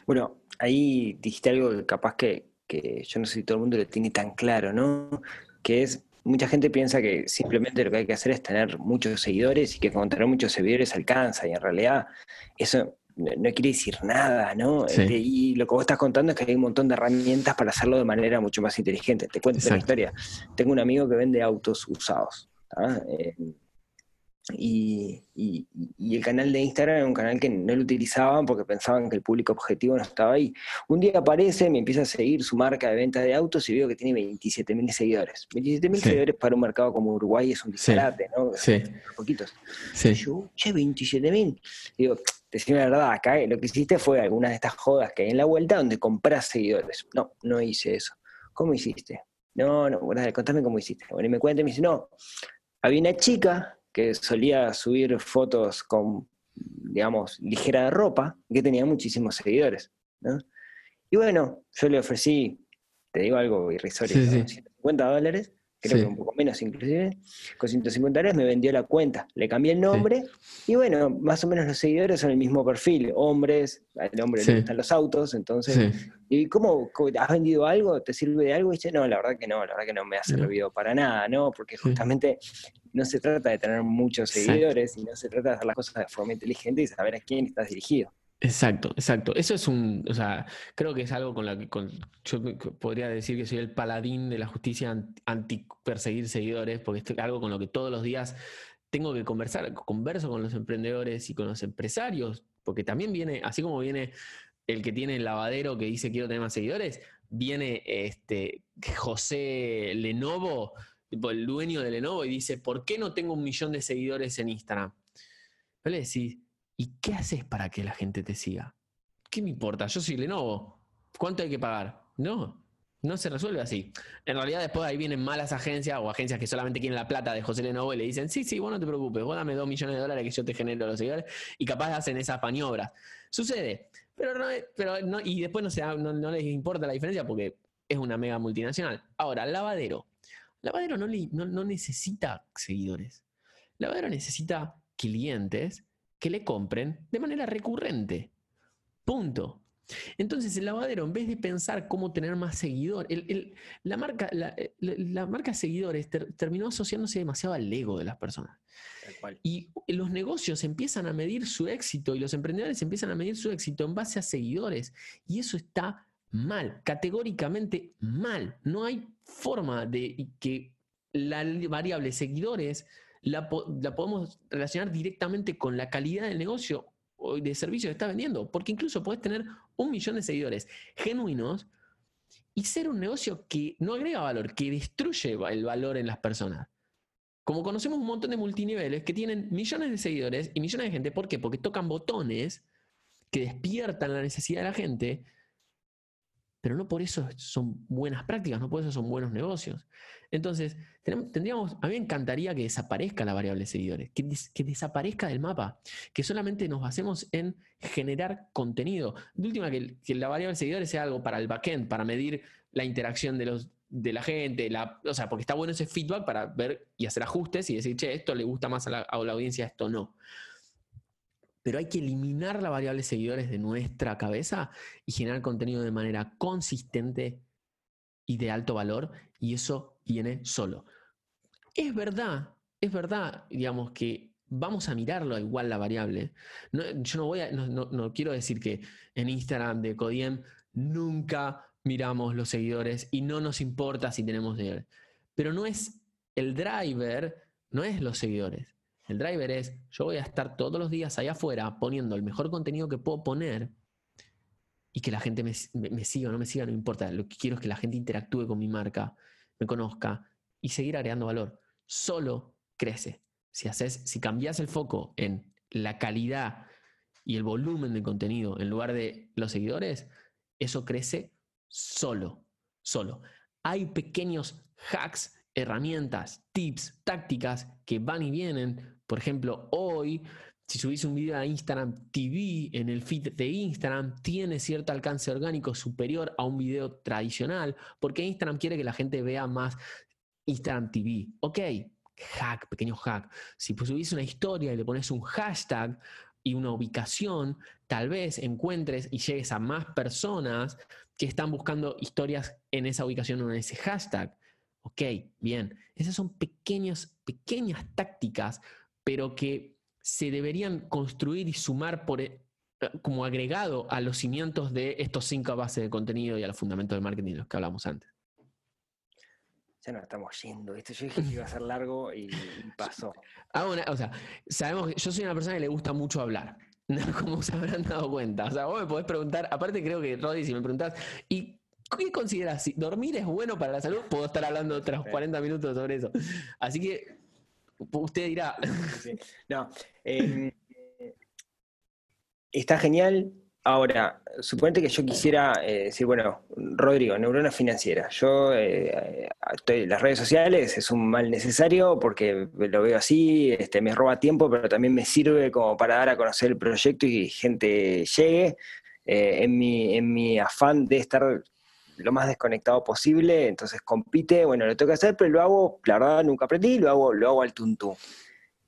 Bueno, ahí dijiste algo que capaz que, que yo no sé si todo el mundo lo tiene tan claro, ¿no? Que es, mucha gente piensa que simplemente lo que hay que hacer es tener muchos seguidores y que con tener muchos seguidores alcanza, y en realidad eso no, quiere decir nada, ¿no? Este, y lo que vos estás contando es que hay un montón de herramientas para hacerlo de manera mucho más inteligente. Te cuento una historia. Tengo un amigo que vende autos usados. Y, el canal de Instagram era un canal que no lo utilizaban porque pensaban que el público objetivo no estaba ahí. Un día aparece, me empieza a seguir su marca de venta de autos y veo que tiene 27 mil seguidores. 27 mil seguidores para un mercado como Uruguay es un disparate, ¿no? Sí. Poquitos. Sí. yo, che, 27 mil. Digo, decime la verdad, acá lo que hiciste fue alguna de estas jodas que hay en la vuelta donde compras seguidores. No, no hice eso. ¿Cómo hiciste? No, no, bueno, contame cómo hiciste. Bueno, y me cuenta y me dice, no, había una chica que solía subir fotos con, digamos, ligera de ropa, que tenía muchísimos seguidores. Y bueno, yo le ofrecí, te digo algo irrisorio, 150 dólares, creo que un poco menos inclusive, con 150 dólares me vendió la cuenta, le cambié el nombre y bueno, más o menos los seguidores son el mismo perfil, hombres, al hombre le gustan los autos, entonces, ¿y cómo, has vendido algo? ¿Te sirve de algo? Y dice, no, la verdad que no, la verdad que no me ha servido para nada, ¿no? Porque justamente no se trata de tener muchos seguidores, sino se trata de hacer las cosas de forma inteligente y saber a quién estás dirigido. Exacto, exacto. Eso es un, o sea, creo que es algo con lo que yo podría decir que soy el paladín de la justicia anti perseguir seguidores, porque es algo con lo que todos los días tengo que conversar, converso con los emprendedores y con los empresarios, porque también viene, así como viene el que tiene el lavadero que dice quiero tener más seguidores, viene este José Lenovo, el dueño de Lenovo, y dice, ¿por qué no tengo un millón de seguidores en Instagram? Yo le decís, ¿Y qué haces para que la gente te siga? ¿Qué me importa? Yo soy Lenovo. ¿Cuánto hay que pagar? No, no se resuelve así. En realidad después ahí vienen malas agencias o agencias que solamente quieren la plata de José Lenovo y le dicen, sí, sí, vos no te preocupes, vos dame dos millones de dólares que yo te genero los seguidores y capaz hacen esas maniobras. Sucede, pero no, pero no y después no, se, no, les importa la diferencia porque es una mega multinacional. Ahora, lavadero. Lavadero no, no necesita seguidores. Lavadero necesita clientes que le compren de manera recurrente. Punto. Entonces el lavadero, en vez de pensar cómo tener más seguidores, la, marca, la, marca seguidores terminó asociándose demasiado al ego de las personas. Y los negocios empiezan a medir su éxito y los emprendedores empiezan a medir su éxito en base a seguidores. Y eso está mal, categóricamente mal. No hay forma de que la variable seguidores la, podemos relacionar directamente con la calidad del negocio o de servicio que está vendiendo, porque incluso puedes tener un millón de seguidores genuinos y ser un negocio que no agrega valor, que destruye el valor en las personas. Como conocemos un montón de multiniveles que tienen millones de seguidores y millones de gente, ¿por qué? Porque tocan botones que despiertan la necesidad de la gente, pero no por eso son buenas prácticas, no por eso son buenos negocios. Entonces, tendríamos, a mí me encantaría que desaparezca la variable seguidores, que, desaparezca del mapa, que solamente nos basemos en generar contenido. De última, que, la variable seguidores sea algo para el backend, para medir la interacción de, los, de la gente, la, o sea, porque está bueno ese feedback para ver y hacer ajustes y decir, che, esto le gusta más a la, a la audiencia, esto no pero hay que eliminar la variable seguidores de nuestra cabeza y generar contenido de manera consistente y de alto valor, y eso viene solo. Es verdad, es verdad, digamos, que vamos a mirarlo igual la variable. yo no voy a, no, quiero decir que en Instagram de Codiem nunca miramos los seguidores y no nos importa si tenemos seguidores. Pero no es el driver, no es los seguidores. El driver es, yo voy a estar todos los días allá afuera poniendo el mejor contenido que puedo poner y que la gente me, siga o no me siga, no importa. Lo que quiero es que la gente interactúe con mi marca, me conozca y seguir agregando valor. Solo crece. Si, haces, si cambias el foco en la calidad y el volumen de contenido en lugar de los seguidores, eso crece solo, solo. Hay pequeños hacks, herramientas, tips, tácticas que van y vienen. Por ejemplo, hoy, si subís un video a Instagram TV en el feed de Instagram, tiene cierto alcance orgánico superior a un video tradicional, porque Instagram quiere que la gente vea más Instagram TV. Ok, hack, pequeño hack. Si subís una historia y le pones un hashtag y una ubicación, tal vez encuentres y llegues a más personas que están buscando historias en esa ubicación o en ese hashtag. Ok, bien. Esas son pequeñas, pequeñas tácticas, pero que se deberían construir y sumar por, eh, como agregado a los cimientos de estos cinco bases de contenido y a los fundamentos del marketing de los que hablamos antes ya nos estamos yendo. Esto yo dije que iba a ser largo y, pasó. Ah, o sea, sabemos que yo soy una persona que le gusta mucho hablar. Como se habrán dado cuenta. O sea, vos me podés preguntar, aparte creo que, Roddy, si me preguntás, ¿y qué consideras? Si dormir es bueno para la salud, puedo estar hablando otros 40 minutos sobre eso. Así que usted dirá. No, em, está genial. Ahora, suponete que yo quisiera eh, decir, bueno, Rodrigo, neurona financiera. Yo eh, estoy las redes sociales, es un mal necesario porque lo veo así, este, me roba tiempo, pero también me sirve como para dar a conocer el proyecto y gente llegue. Eh, en, mi, en mi afán de estar lo más desconectado posible, entonces compite, bueno, lo tengo que hacer, pero lo hago, la verdad nunca aprendí, lo hago, lo hago al tuntú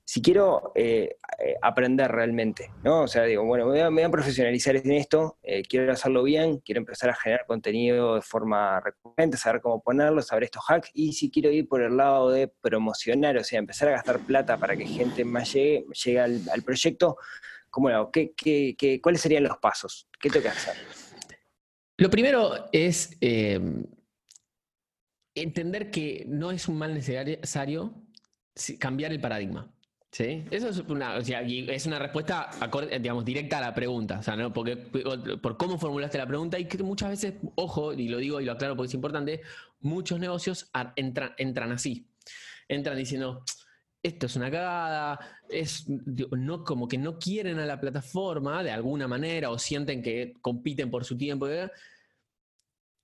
si quiero eh, eh, aprender realmente, ¿no? O sea, digo, bueno, me voy a, profesionalizar en esto, eh, quiero hacerlo bien, quiero empezar a generar contenido de forma recurrente, saber cómo ponerlo, saber estos hacks, y si quiero ir por el lado de promocionar, o sea, empezar a gastar plata para que gente más llegue, llegue al, proyecto, ¿cómo lo hago? ¿Qué, qué, cuáles serían los pasos? ¿Qué tengo que hacer? Lo primero es entender que no es un mal necesario cambiar el paradigma. Sí, eso es una, es una respuesta digamos, directa a la pregunta, o sea, ¿no? Porque, por cómo formulaste la pregunta y que muchas veces, ojo, y lo digo y lo aclaro porque es importante, muchos negocios entran, entran así, entran diciendo, esto es una cagada, es no, como que no quieren a la plataforma de alguna manera o sienten que compiten por su tiempo.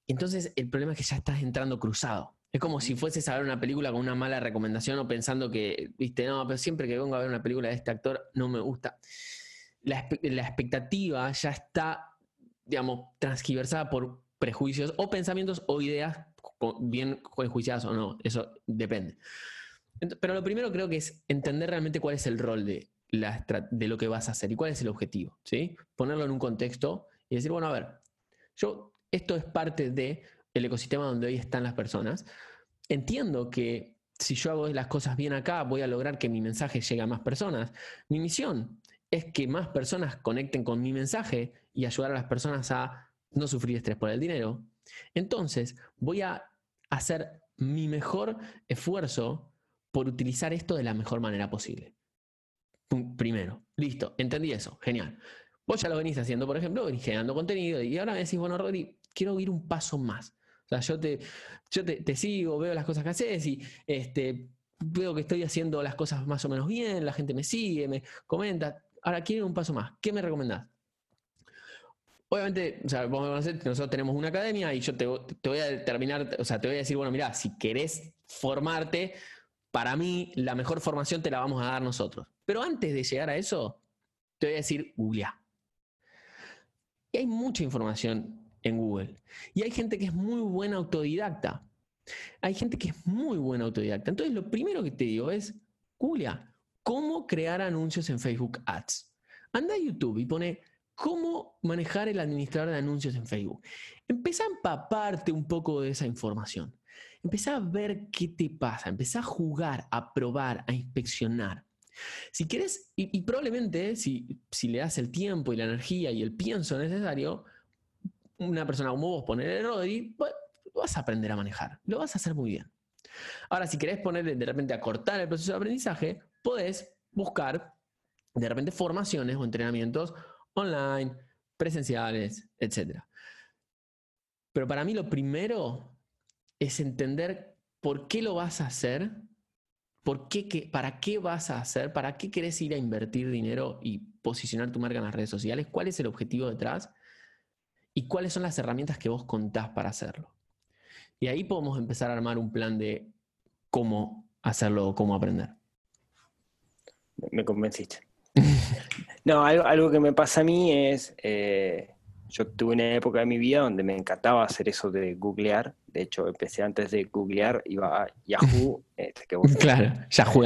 Entonces el problema es que ya estás entrando cruzado. Es como si fueses a ver una película con una mala recomendación o pensando que, viste, no, pero siempre que vengo a ver una película de este actor no me gusta. La, expectativa ya está, digamos, transgiversada por prejuicios o pensamientos o ideas bien enjuiciadas o no. Eso depende. Pero lo primero creo que es entender realmente cuál es el rol de, la, de lo que vas a hacer y cuál es el objetivo. ¿sí? Ponerlo en un contexto y decir, bueno, a ver, yo, esto es parte de el ecosistema donde hoy están las personas, entiendo que si yo hago las cosas bien acá, voy a lograr que mi mensaje llegue a más personas. Mi misión es que más personas conecten con mi mensaje y ayudar a las personas a no sufrir estrés por el dinero. Entonces, voy a hacer mi mejor esfuerzo por utilizar esto de la mejor manera posible. Primero, listo, entendí eso, genial. Vos ya lo venís haciendo, por ejemplo, venís generando contenido y ahora me decís, bueno, Rodri, quiero ir un paso más. O sea, yo te, yo te, sigo, veo las cosas que haces y este, veo que estoy haciendo las cosas más o menos bien, la gente me sigue, me comenta. Ahora quiero un paso más. ¿Qué me recomendás? Obviamente, o sea, vos me conocés, nosotros tenemos una academia y yo te, te, voy a determinar, o sea, te voy a decir, bueno, mira, si querés formarte, para mí la mejor formación te la vamos a dar nosotros. Pero antes de llegar a eso, te voy a decir, googleá. Y hay mucha información en Google. Y hay gente que es muy buena autodidacta. Hay gente que es muy buena autodidacta. Entonces, lo primero que te digo es, Julia, ¿cómo crear anuncios en Facebook Ads? Anda a YouTube y pone cómo manejar el administrador de anuncios en Facebook. Empieza a empaparte un poco de esa información. Empieza a ver qué te pasa. Empieza a jugar, a probar, a inspeccionar. Si quieres, y, probablemente si, si, le das el tiempo y la energía y el pienso necesario, una persona como vos poner el Rodri, vas a aprender a manejar, lo vas a hacer muy bien. Ahora, si querés poner de repente a cortar el proceso de aprendizaje, podés buscar de repente formaciones o entrenamientos online, presenciales, etc. Pero para mí lo primero es entender por qué lo vas a hacer, por qué, para qué vas a hacer, para qué querés ir a invertir dinero y posicionar tu marca en las redes sociales, cuál es el objetivo detrás y cuáles son las herramientas que vos contás para hacerlo. Y ahí podemos empezar a armar un plan de cómo hacerlo, cómo aprender. Me convenciste. no, algo, que me pasa a mí es, eh, yo tuve una época de mi vida donde me encantaba hacer eso de googlear. De hecho, empecé antes de googlear, iba a Yahoo. Este, claro, Yahoo.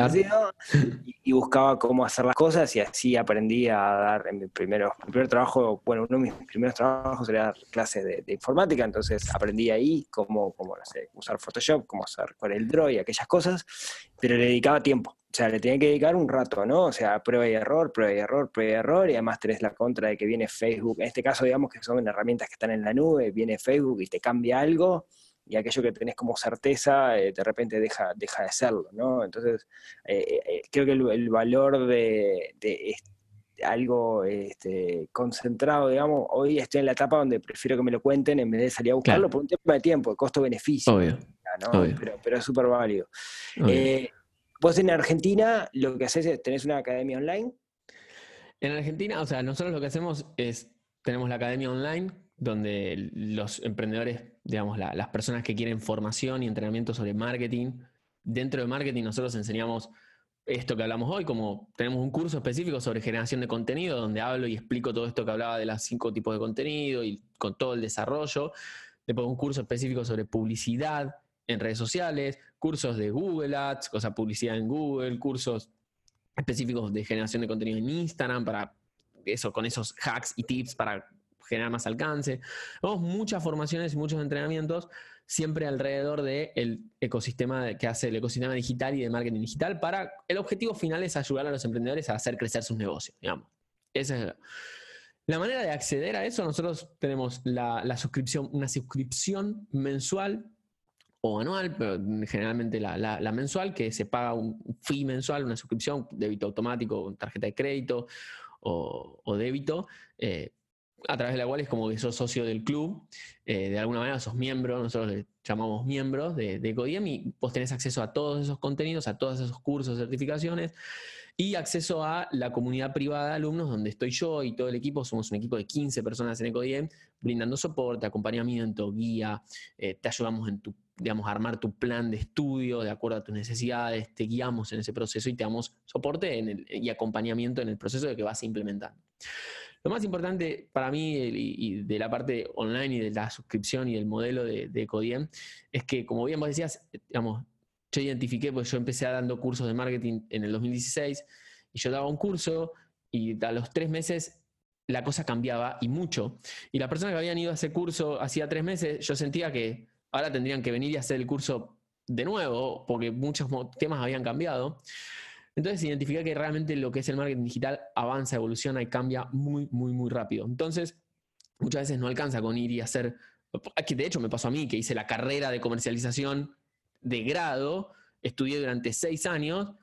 Y, buscaba cómo hacer las cosas y así aprendí a dar en mi, primero, mi primer trabajo, bueno, uno de mis primeros trabajos era dar clases de, informática, entonces aprendí ahí cómo, cómo no sé, usar Photoshop, cómo hacer con el Draw y aquellas cosas, pero le dedicaba tiempo. O sea, le tenía que dedicar un rato, ¿no? O sea, prueba y error, prueba y error, prueba y error, y además tenés la contra de que viene Facebook. En este caso, digamos que son herramientas que están en la nube, viene Facebook y te cambia algo, y aquello que tenés como certeza, eh, de repente deja, deja de serlo, ¿no? Entonces, eh, eh, creo que el, valor de, algo este, concentrado, digamos, hoy estoy en la etapa donde prefiero que me lo cuenten en vez de salir a buscarlo por un tema de tiempo, costo-beneficio. Obvio. Pero, pero, es súper válido. Vos en Argentina lo que haces es, tenés una academia online. En Argentina, o sea, nosotros lo que hacemos es, tenemos la academia online, donde los emprendedores, digamos, las personas que quieren formación y entrenamiento sobre marketing, dentro de marketing nosotros enseñamos esto que hablamos hoy, como tenemos un curso específico sobre generación de contenido, donde hablo y explico todo esto que hablaba de los cinco tipos de contenido y con todo el desarrollo. Después un curso específico sobre publicidad, en redes sociales, cursos de Google Ads, o sea, publicidad en Google, cursos específicos de generación de contenido en Instagram para eso, con esos hacks y tips para generar más alcance. Tenemos muchas formaciones y muchos entrenamientos siempre alrededor del ecosistema que hace el ecosistema digital y de marketing digital para el objetivo final es ayudar a los emprendedores a hacer crecer sus negocios, digamos. Esa es la manera de acceder a eso, nosotros tenemos la, la suscripción, una suscripción mensual o anual, pero generalmente la, mensual, que se paga un fee mensual, una suscripción, débito automático, tarjeta de crédito o, débito, eh, a través de la cual es como que sos socio del club, eh, de alguna manera sos miembro, nosotros le llamamos miembros de, de Codiem y vos tenés acceso a todos esos contenidos, a todos esos cursos, certificaciones y acceso a la comunidad privada de alumnos donde estoy yo y todo el equipo, somos un equipo de 15 personas en Ecodiem, brindando soporte, acompañamiento, guía, eh, te ayudamos en tu digamos, armar tu plan de estudio de acuerdo a tus necesidades, te guiamos en ese proceso y te damos soporte y acompañamiento en el proceso de que vas a implementar. Lo más importante para mí y, de la parte online y de la suscripción y del modelo de, de Codiem es que, como bien vos decías, digamos, yo identifiqué, pues yo empecé dando cursos de marketing en el 2016 y yo daba un curso y a los tres meses la cosa cambiaba y mucho. Y las personas que habían ido a ese curso hacía tres meses, yo sentía que ahora tendrían que venir y hacer el curso de nuevo, porque muchos temas habían cambiado. Entonces identifiqué que realmente lo que es el marketing digital avanza, evoluciona y cambia muy, muy, muy rápido. Entonces, muchas veces no alcanza con ir y hacer, que de hecho me pasó a mí, que hice la carrera de comercialización de grado, estudié durante seis años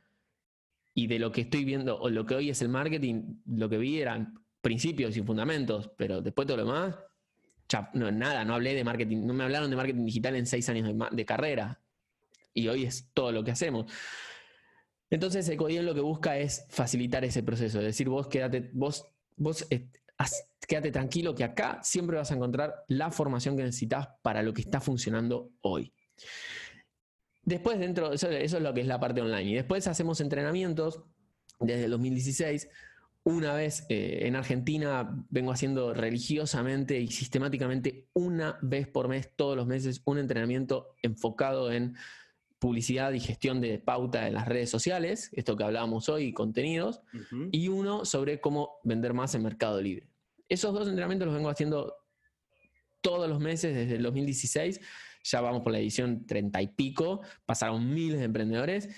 y de lo que estoy viendo, o lo que hoy es el marketing, lo que vi eran principios y fundamentos, pero después todo lo demás no, nada, no hablé de marketing, no me hablaron de marketing digital en seis años de, carrera. Y hoy es todo lo que hacemos. Entonces, Ecodien lo que busca es facilitar ese proceso, es decir, vos quédate, vos, vos eh, quédate tranquilo que acá siempre vas a encontrar la formación que necesitas para lo que está funcionando hoy. Después, dentro, eso, eso es lo que es la parte online. Y después hacemos entrenamientos desde el 2016 una vez eh, en Argentina vengo haciendo religiosamente y sistemáticamente una vez por mes, todos los meses, un entrenamiento enfocado en publicidad y gestión de pauta en las redes sociales, esto que hablábamos hoy, contenidos, y uno sobre cómo vender más en Mercado Libre. Esos dos entrenamientos los vengo haciendo todos los meses desde el 2016, ya vamos por la edición 30 y pico, pasaron miles de emprendedores,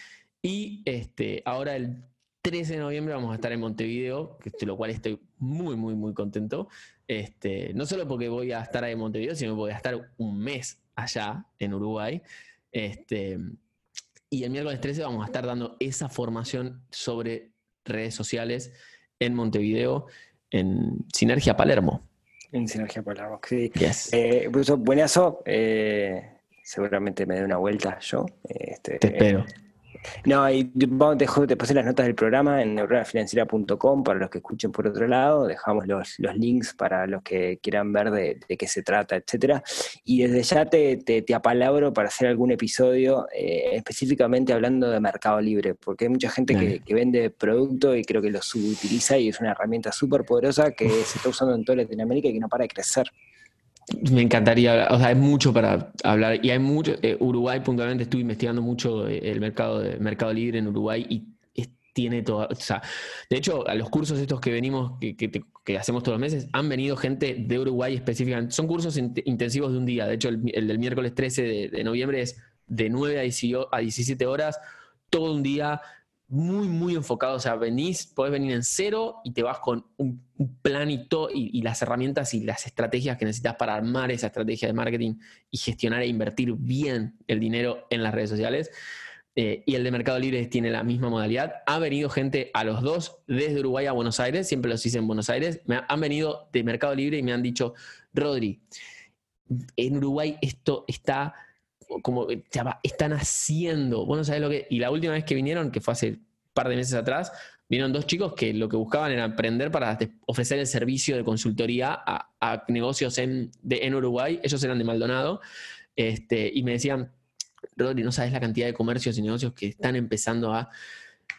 y este, ahora el 13 de noviembre vamos a estar en Montevideo, de lo cual estoy muy, muy, muy contento. Este, no solo porque voy a estar ahí en Montevideo, sino porque voy a estar un mes allá en Uruguay. Este, y el miércoles 13 vamos a estar dando esa formación sobre redes sociales en Montevideo, en Sinergia Palermo. En Sinergia Palermo, sí. Eh, buenazo. Eh, seguramente me dé una vuelta yo. Este, Te espero. No, y te, te pasé las notas del programa en neuronafinanciera.com para los que escuchen por otro lado, dejamos los, links para los que quieran ver de, qué se trata, etcétera. Y desde ya te, te, apalabro para hacer algún episodio eh, específicamente hablando de Mercado Libre, porque hay mucha gente que, vende producto y creo que lo subutiliza y es una herramienta súper poderosa que se está usando en toda Latinoamérica y que no para de crecer. Me encantaría, o sea, hay mucho para hablar y hay mucho, eh, Uruguay puntualmente estuve investigando mucho eh, el mercado, de, mercado libre en Uruguay y tiene todo, o sea, de hecho, a los cursos estos que venimos, que, que, hacemos todos los meses, han venido gente de Uruguay específicamente, son cursos intensivos de un día, de hecho el, del miércoles 13 de, noviembre es de 9 a 17 horas, todo un día, muy, muy enfocado. O sea, venís, podés venir en cero y te vas con un, plan y, y, las herramientas y las estrategias que necesitas para armar esa estrategia de marketing y gestionar e invertir bien el dinero en las redes sociales. Eh, y el de Mercado Libre tiene la misma modalidad. Ha venido gente a los dos desde Uruguay a Buenos Aires, siempre los hice en Buenos Aires. Me han venido de Mercado Libre y me han dicho, Rodri, en Uruguay esto está como están haciendo. Bueno, sabes lo que. Y la última vez que vinieron, que fue hace un par de meses atrás, vinieron dos chicos que lo que buscaban era aprender para ofrecer el servicio de consultoría a, negocios en, en Uruguay. Ellos eran de Maldonado. Este, y me decían, Rodri, no sabes la cantidad de comercios y negocios que están empezando a.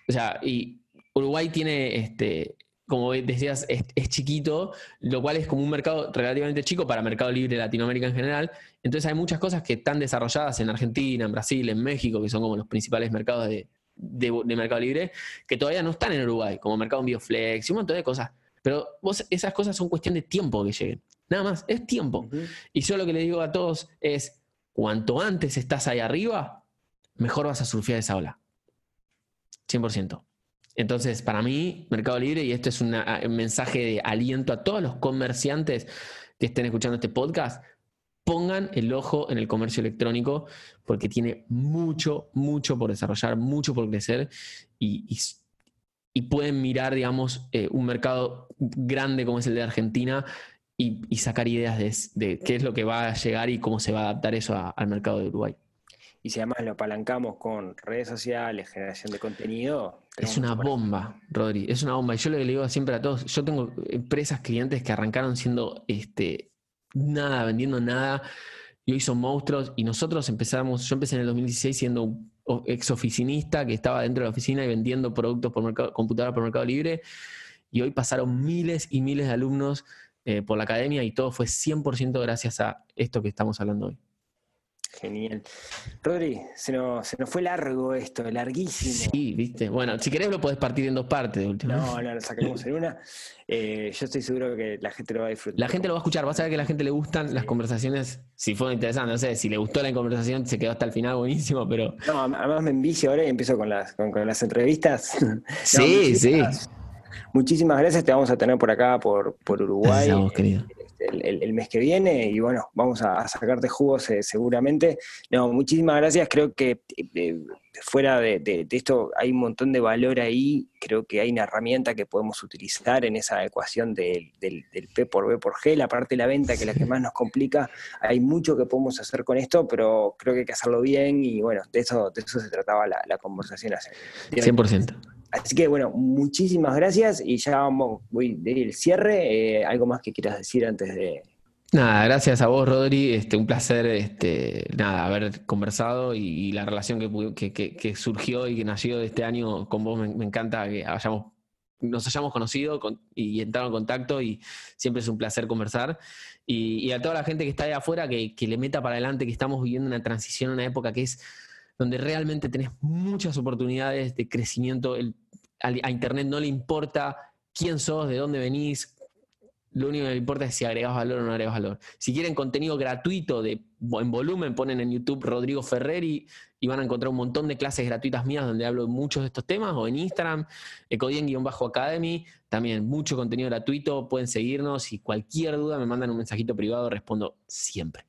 O sea, y Uruguay tiene este, como decías, es, chiquito, lo cual es como un mercado relativamente chico para Mercado Libre Latinoamérica en general. Entonces hay muchas cosas que están desarrolladas en Argentina, en Brasil, en México, que son como los principales mercados de, Mercado Libre, que todavía no están en Uruguay, como Mercado en Bioflex y un montón de cosas. Pero vos, esas cosas son cuestión de tiempo que lleguen. Nada más, es tiempo. Y yo lo que le digo a todos es, cuanto antes estás ahí arriba, mejor vas a surfear esa ola. 100%. Entonces, para mí, Mercado Libre, y esto es un mensaje de aliento a todos los comerciantes que estén escuchando este podcast, pongan el ojo en el comercio electrónico porque tiene mucho, mucho por desarrollar, mucho por crecer y, pueden mirar, digamos, eh, un mercado grande como es el de Argentina y, sacar ideas de, qué es lo que va a llegar y cómo se va a adaptar eso al mercado de Uruguay y si además lo apalancamos con redes sociales, generación de contenido. Es una bomba, Rodri, es una bomba. Y yo le digo siempre a todos, yo tengo empresas, clientes que arrancaron siendo este, nada, vendiendo nada, y hoy son monstruos, y nosotros empezamos, yo empecé en el 2016 siendo un ex oficinista que estaba dentro de la oficina y vendiendo productos por mercado, computadora por Mercado Libre, y hoy pasaron miles y miles de alumnos eh, por la academia y todo fue 100% gracias a esto que estamos hablando hoy. Genial. Rodri, se nos, se nos fue largo esto, larguísimo. Sí, viste. Bueno, si querés lo podés partir en dos partes. Último. No, no, lo saquemos en una. Eh, yo estoy seguro que la gente lo va a disfrutar. La gente lo va a escuchar, vas a ver que a la gente le gustan las conversaciones, si fue interesante, no sé, si le gustó la conversación, se quedó hasta el final buenísimo, pero... No, además me envicio ahora y empiezo con las, con, las entrevistas. sí, sí. Muchísimas gracias, te vamos a tener por acá, por, por Uruguay. Gracias, querido el, mes que viene y bueno, vamos a, sacarte jugos eh, seguramente. No, muchísimas gracias, creo que eh, fuera de, esto hay un montón de valor ahí, creo que hay una herramienta que podemos utilizar en esa ecuación del, P por B por G, la parte de la venta que es la que más nos complica, hay mucho que podemos hacer con esto, pero creo que hay que hacerlo bien y bueno, de eso, de eso se trataba la, la conversación. 100%. Así que bueno, muchísimas gracias y ya vamos, voy a ir el cierre. Eh, ¿Algo más que quieras decir antes de...? Nada, gracias a vos, Rodri. Este, un placer este, nada, haber conversado y, la relación que, surgió y que nació de este año con vos. Me, encanta que hayamos, nos hayamos conocido y entrado en contacto y siempre es un placer conversar. Y, a toda la gente que está ahí afuera, que, que le meta para adelante, que estamos viviendo una transición, una época que es donde realmente tenés muchas oportunidades de crecimiento. A Internet no le importa quién sos, de dónde venís, lo único que me importa es si agregas valor o no agregas valor. Si quieren contenido gratuito de, en volumen, ponen en YouTube Rodrigo Ferreri y van a encontrar un montón de clases gratuitas mías donde hablo muchos de estos temas, o en Instagram, ecodien-academy, también mucho contenido gratuito, pueden seguirnos y cualquier duda me mandan un mensajito privado, respondo siempre.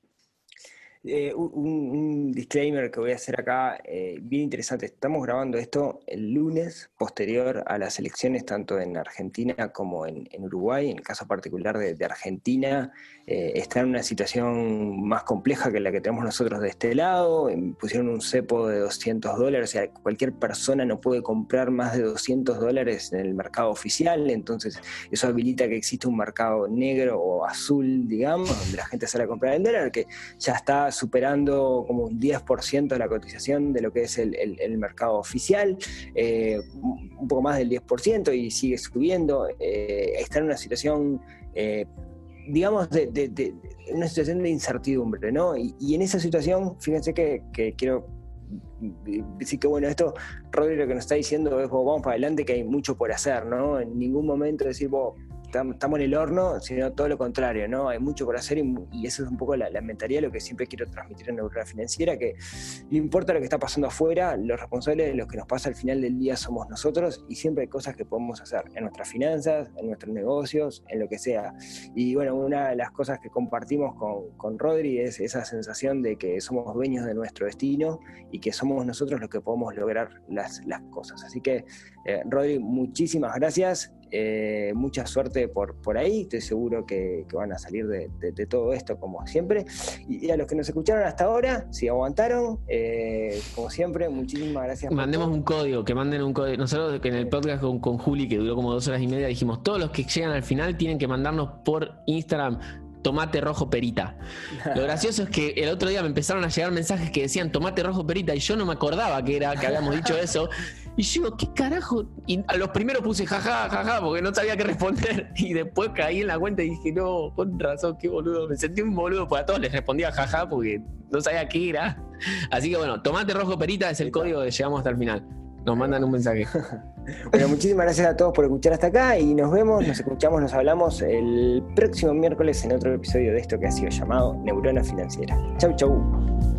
Eh, un, disclaimer que voy a hacer acá, eh, bien interesante. Estamos grabando esto el lunes posterior a las elecciones, tanto en Argentina como en, Uruguay. En el caso particular de, Argentina, eh, está en una situación más compleja que la que tenemos nosotros de este lado. Pusieron un cepo de 200 dólares, o sea, cualquier persona no puede comprar más de 200 dólares en el mercado oficial. Entonces, eso habilita que existe un mercado negro o azul, digamos, donde la gente sale a comprar el dólar, que ya está superando como un 10% de la cotización de lo que es el, mercado oficial, eh, un poco más del 10% y sigue subiendo. Eh, está en una situación, eh, digamos, de, una situación de incertidumbre, ¿no? Y, en esa situación, fíjense que, quiero decir que bueno, esto, Rodrigo, lo que nos está diciendo es, vamos para adelante, que hay mucho por hacer, ¿no? En ningún momento decir, vos, estamos en el horno, sino todo lo contrario, ¿no? Hay mucho por hacer y, eso es un poco la, mentalidad, lo que siempre quiero transmitir en Neurona Financiera, que no importa lo que está pasando afuera, los responsables de lo que nos pasa al final del día somos nosotros y siempre hay cosas que podemos hacer en nuestras finanzas, en nuestros negocios, en lo que sea. Y bueno, una de las cosas que compartimos con, con Rodri es esa sensación de que somos dueños de nuestro destino y que somos nosotros los que podemos lograr las, las cosas. Así que, eh, Rodri, muchísimas gracias. Eh, mucha suerte por, por ahí, estoy seguro que, van a salir de, todo esto como siempre. Y, a los que nos escucharon hasta ahora, si aguantaron, eh, como siempre, muchísimas gracias. Mandemos un código, que manden un código. Nosotros que en el podcast con, con Juli, que duró como dos horas y media, dijimos, todos los que llegan al final tienen que mandarnos por Instagram tomate rojo perita. Lo gracioso es que el otro día me empezaron a llegar mensajes que decían tomate rojo perita y yo no me acordaba que era que habíamos dicho eso. Y yo digo, ¿qué carajo? Y a los primeros puse jaja, jaja, porque no sabía qué responder. Y después caí en la cuenta y dije, no, con razón, qué boludo. Me sentí un boludo, pues a todos les respondía jaja porque no sabía qué era. Así que bueno, tomate rojo perita es el código que llegamos hasta el final. Nos mandan un mensaje. bueno, muchísimas gracias a todos por escuchar hasta acá y nos vemos, nos escuchamos, nos hablamos el próximo miércoles en otro episodio de esto que ha sido llamado Neurona Financiera. Chau, chau.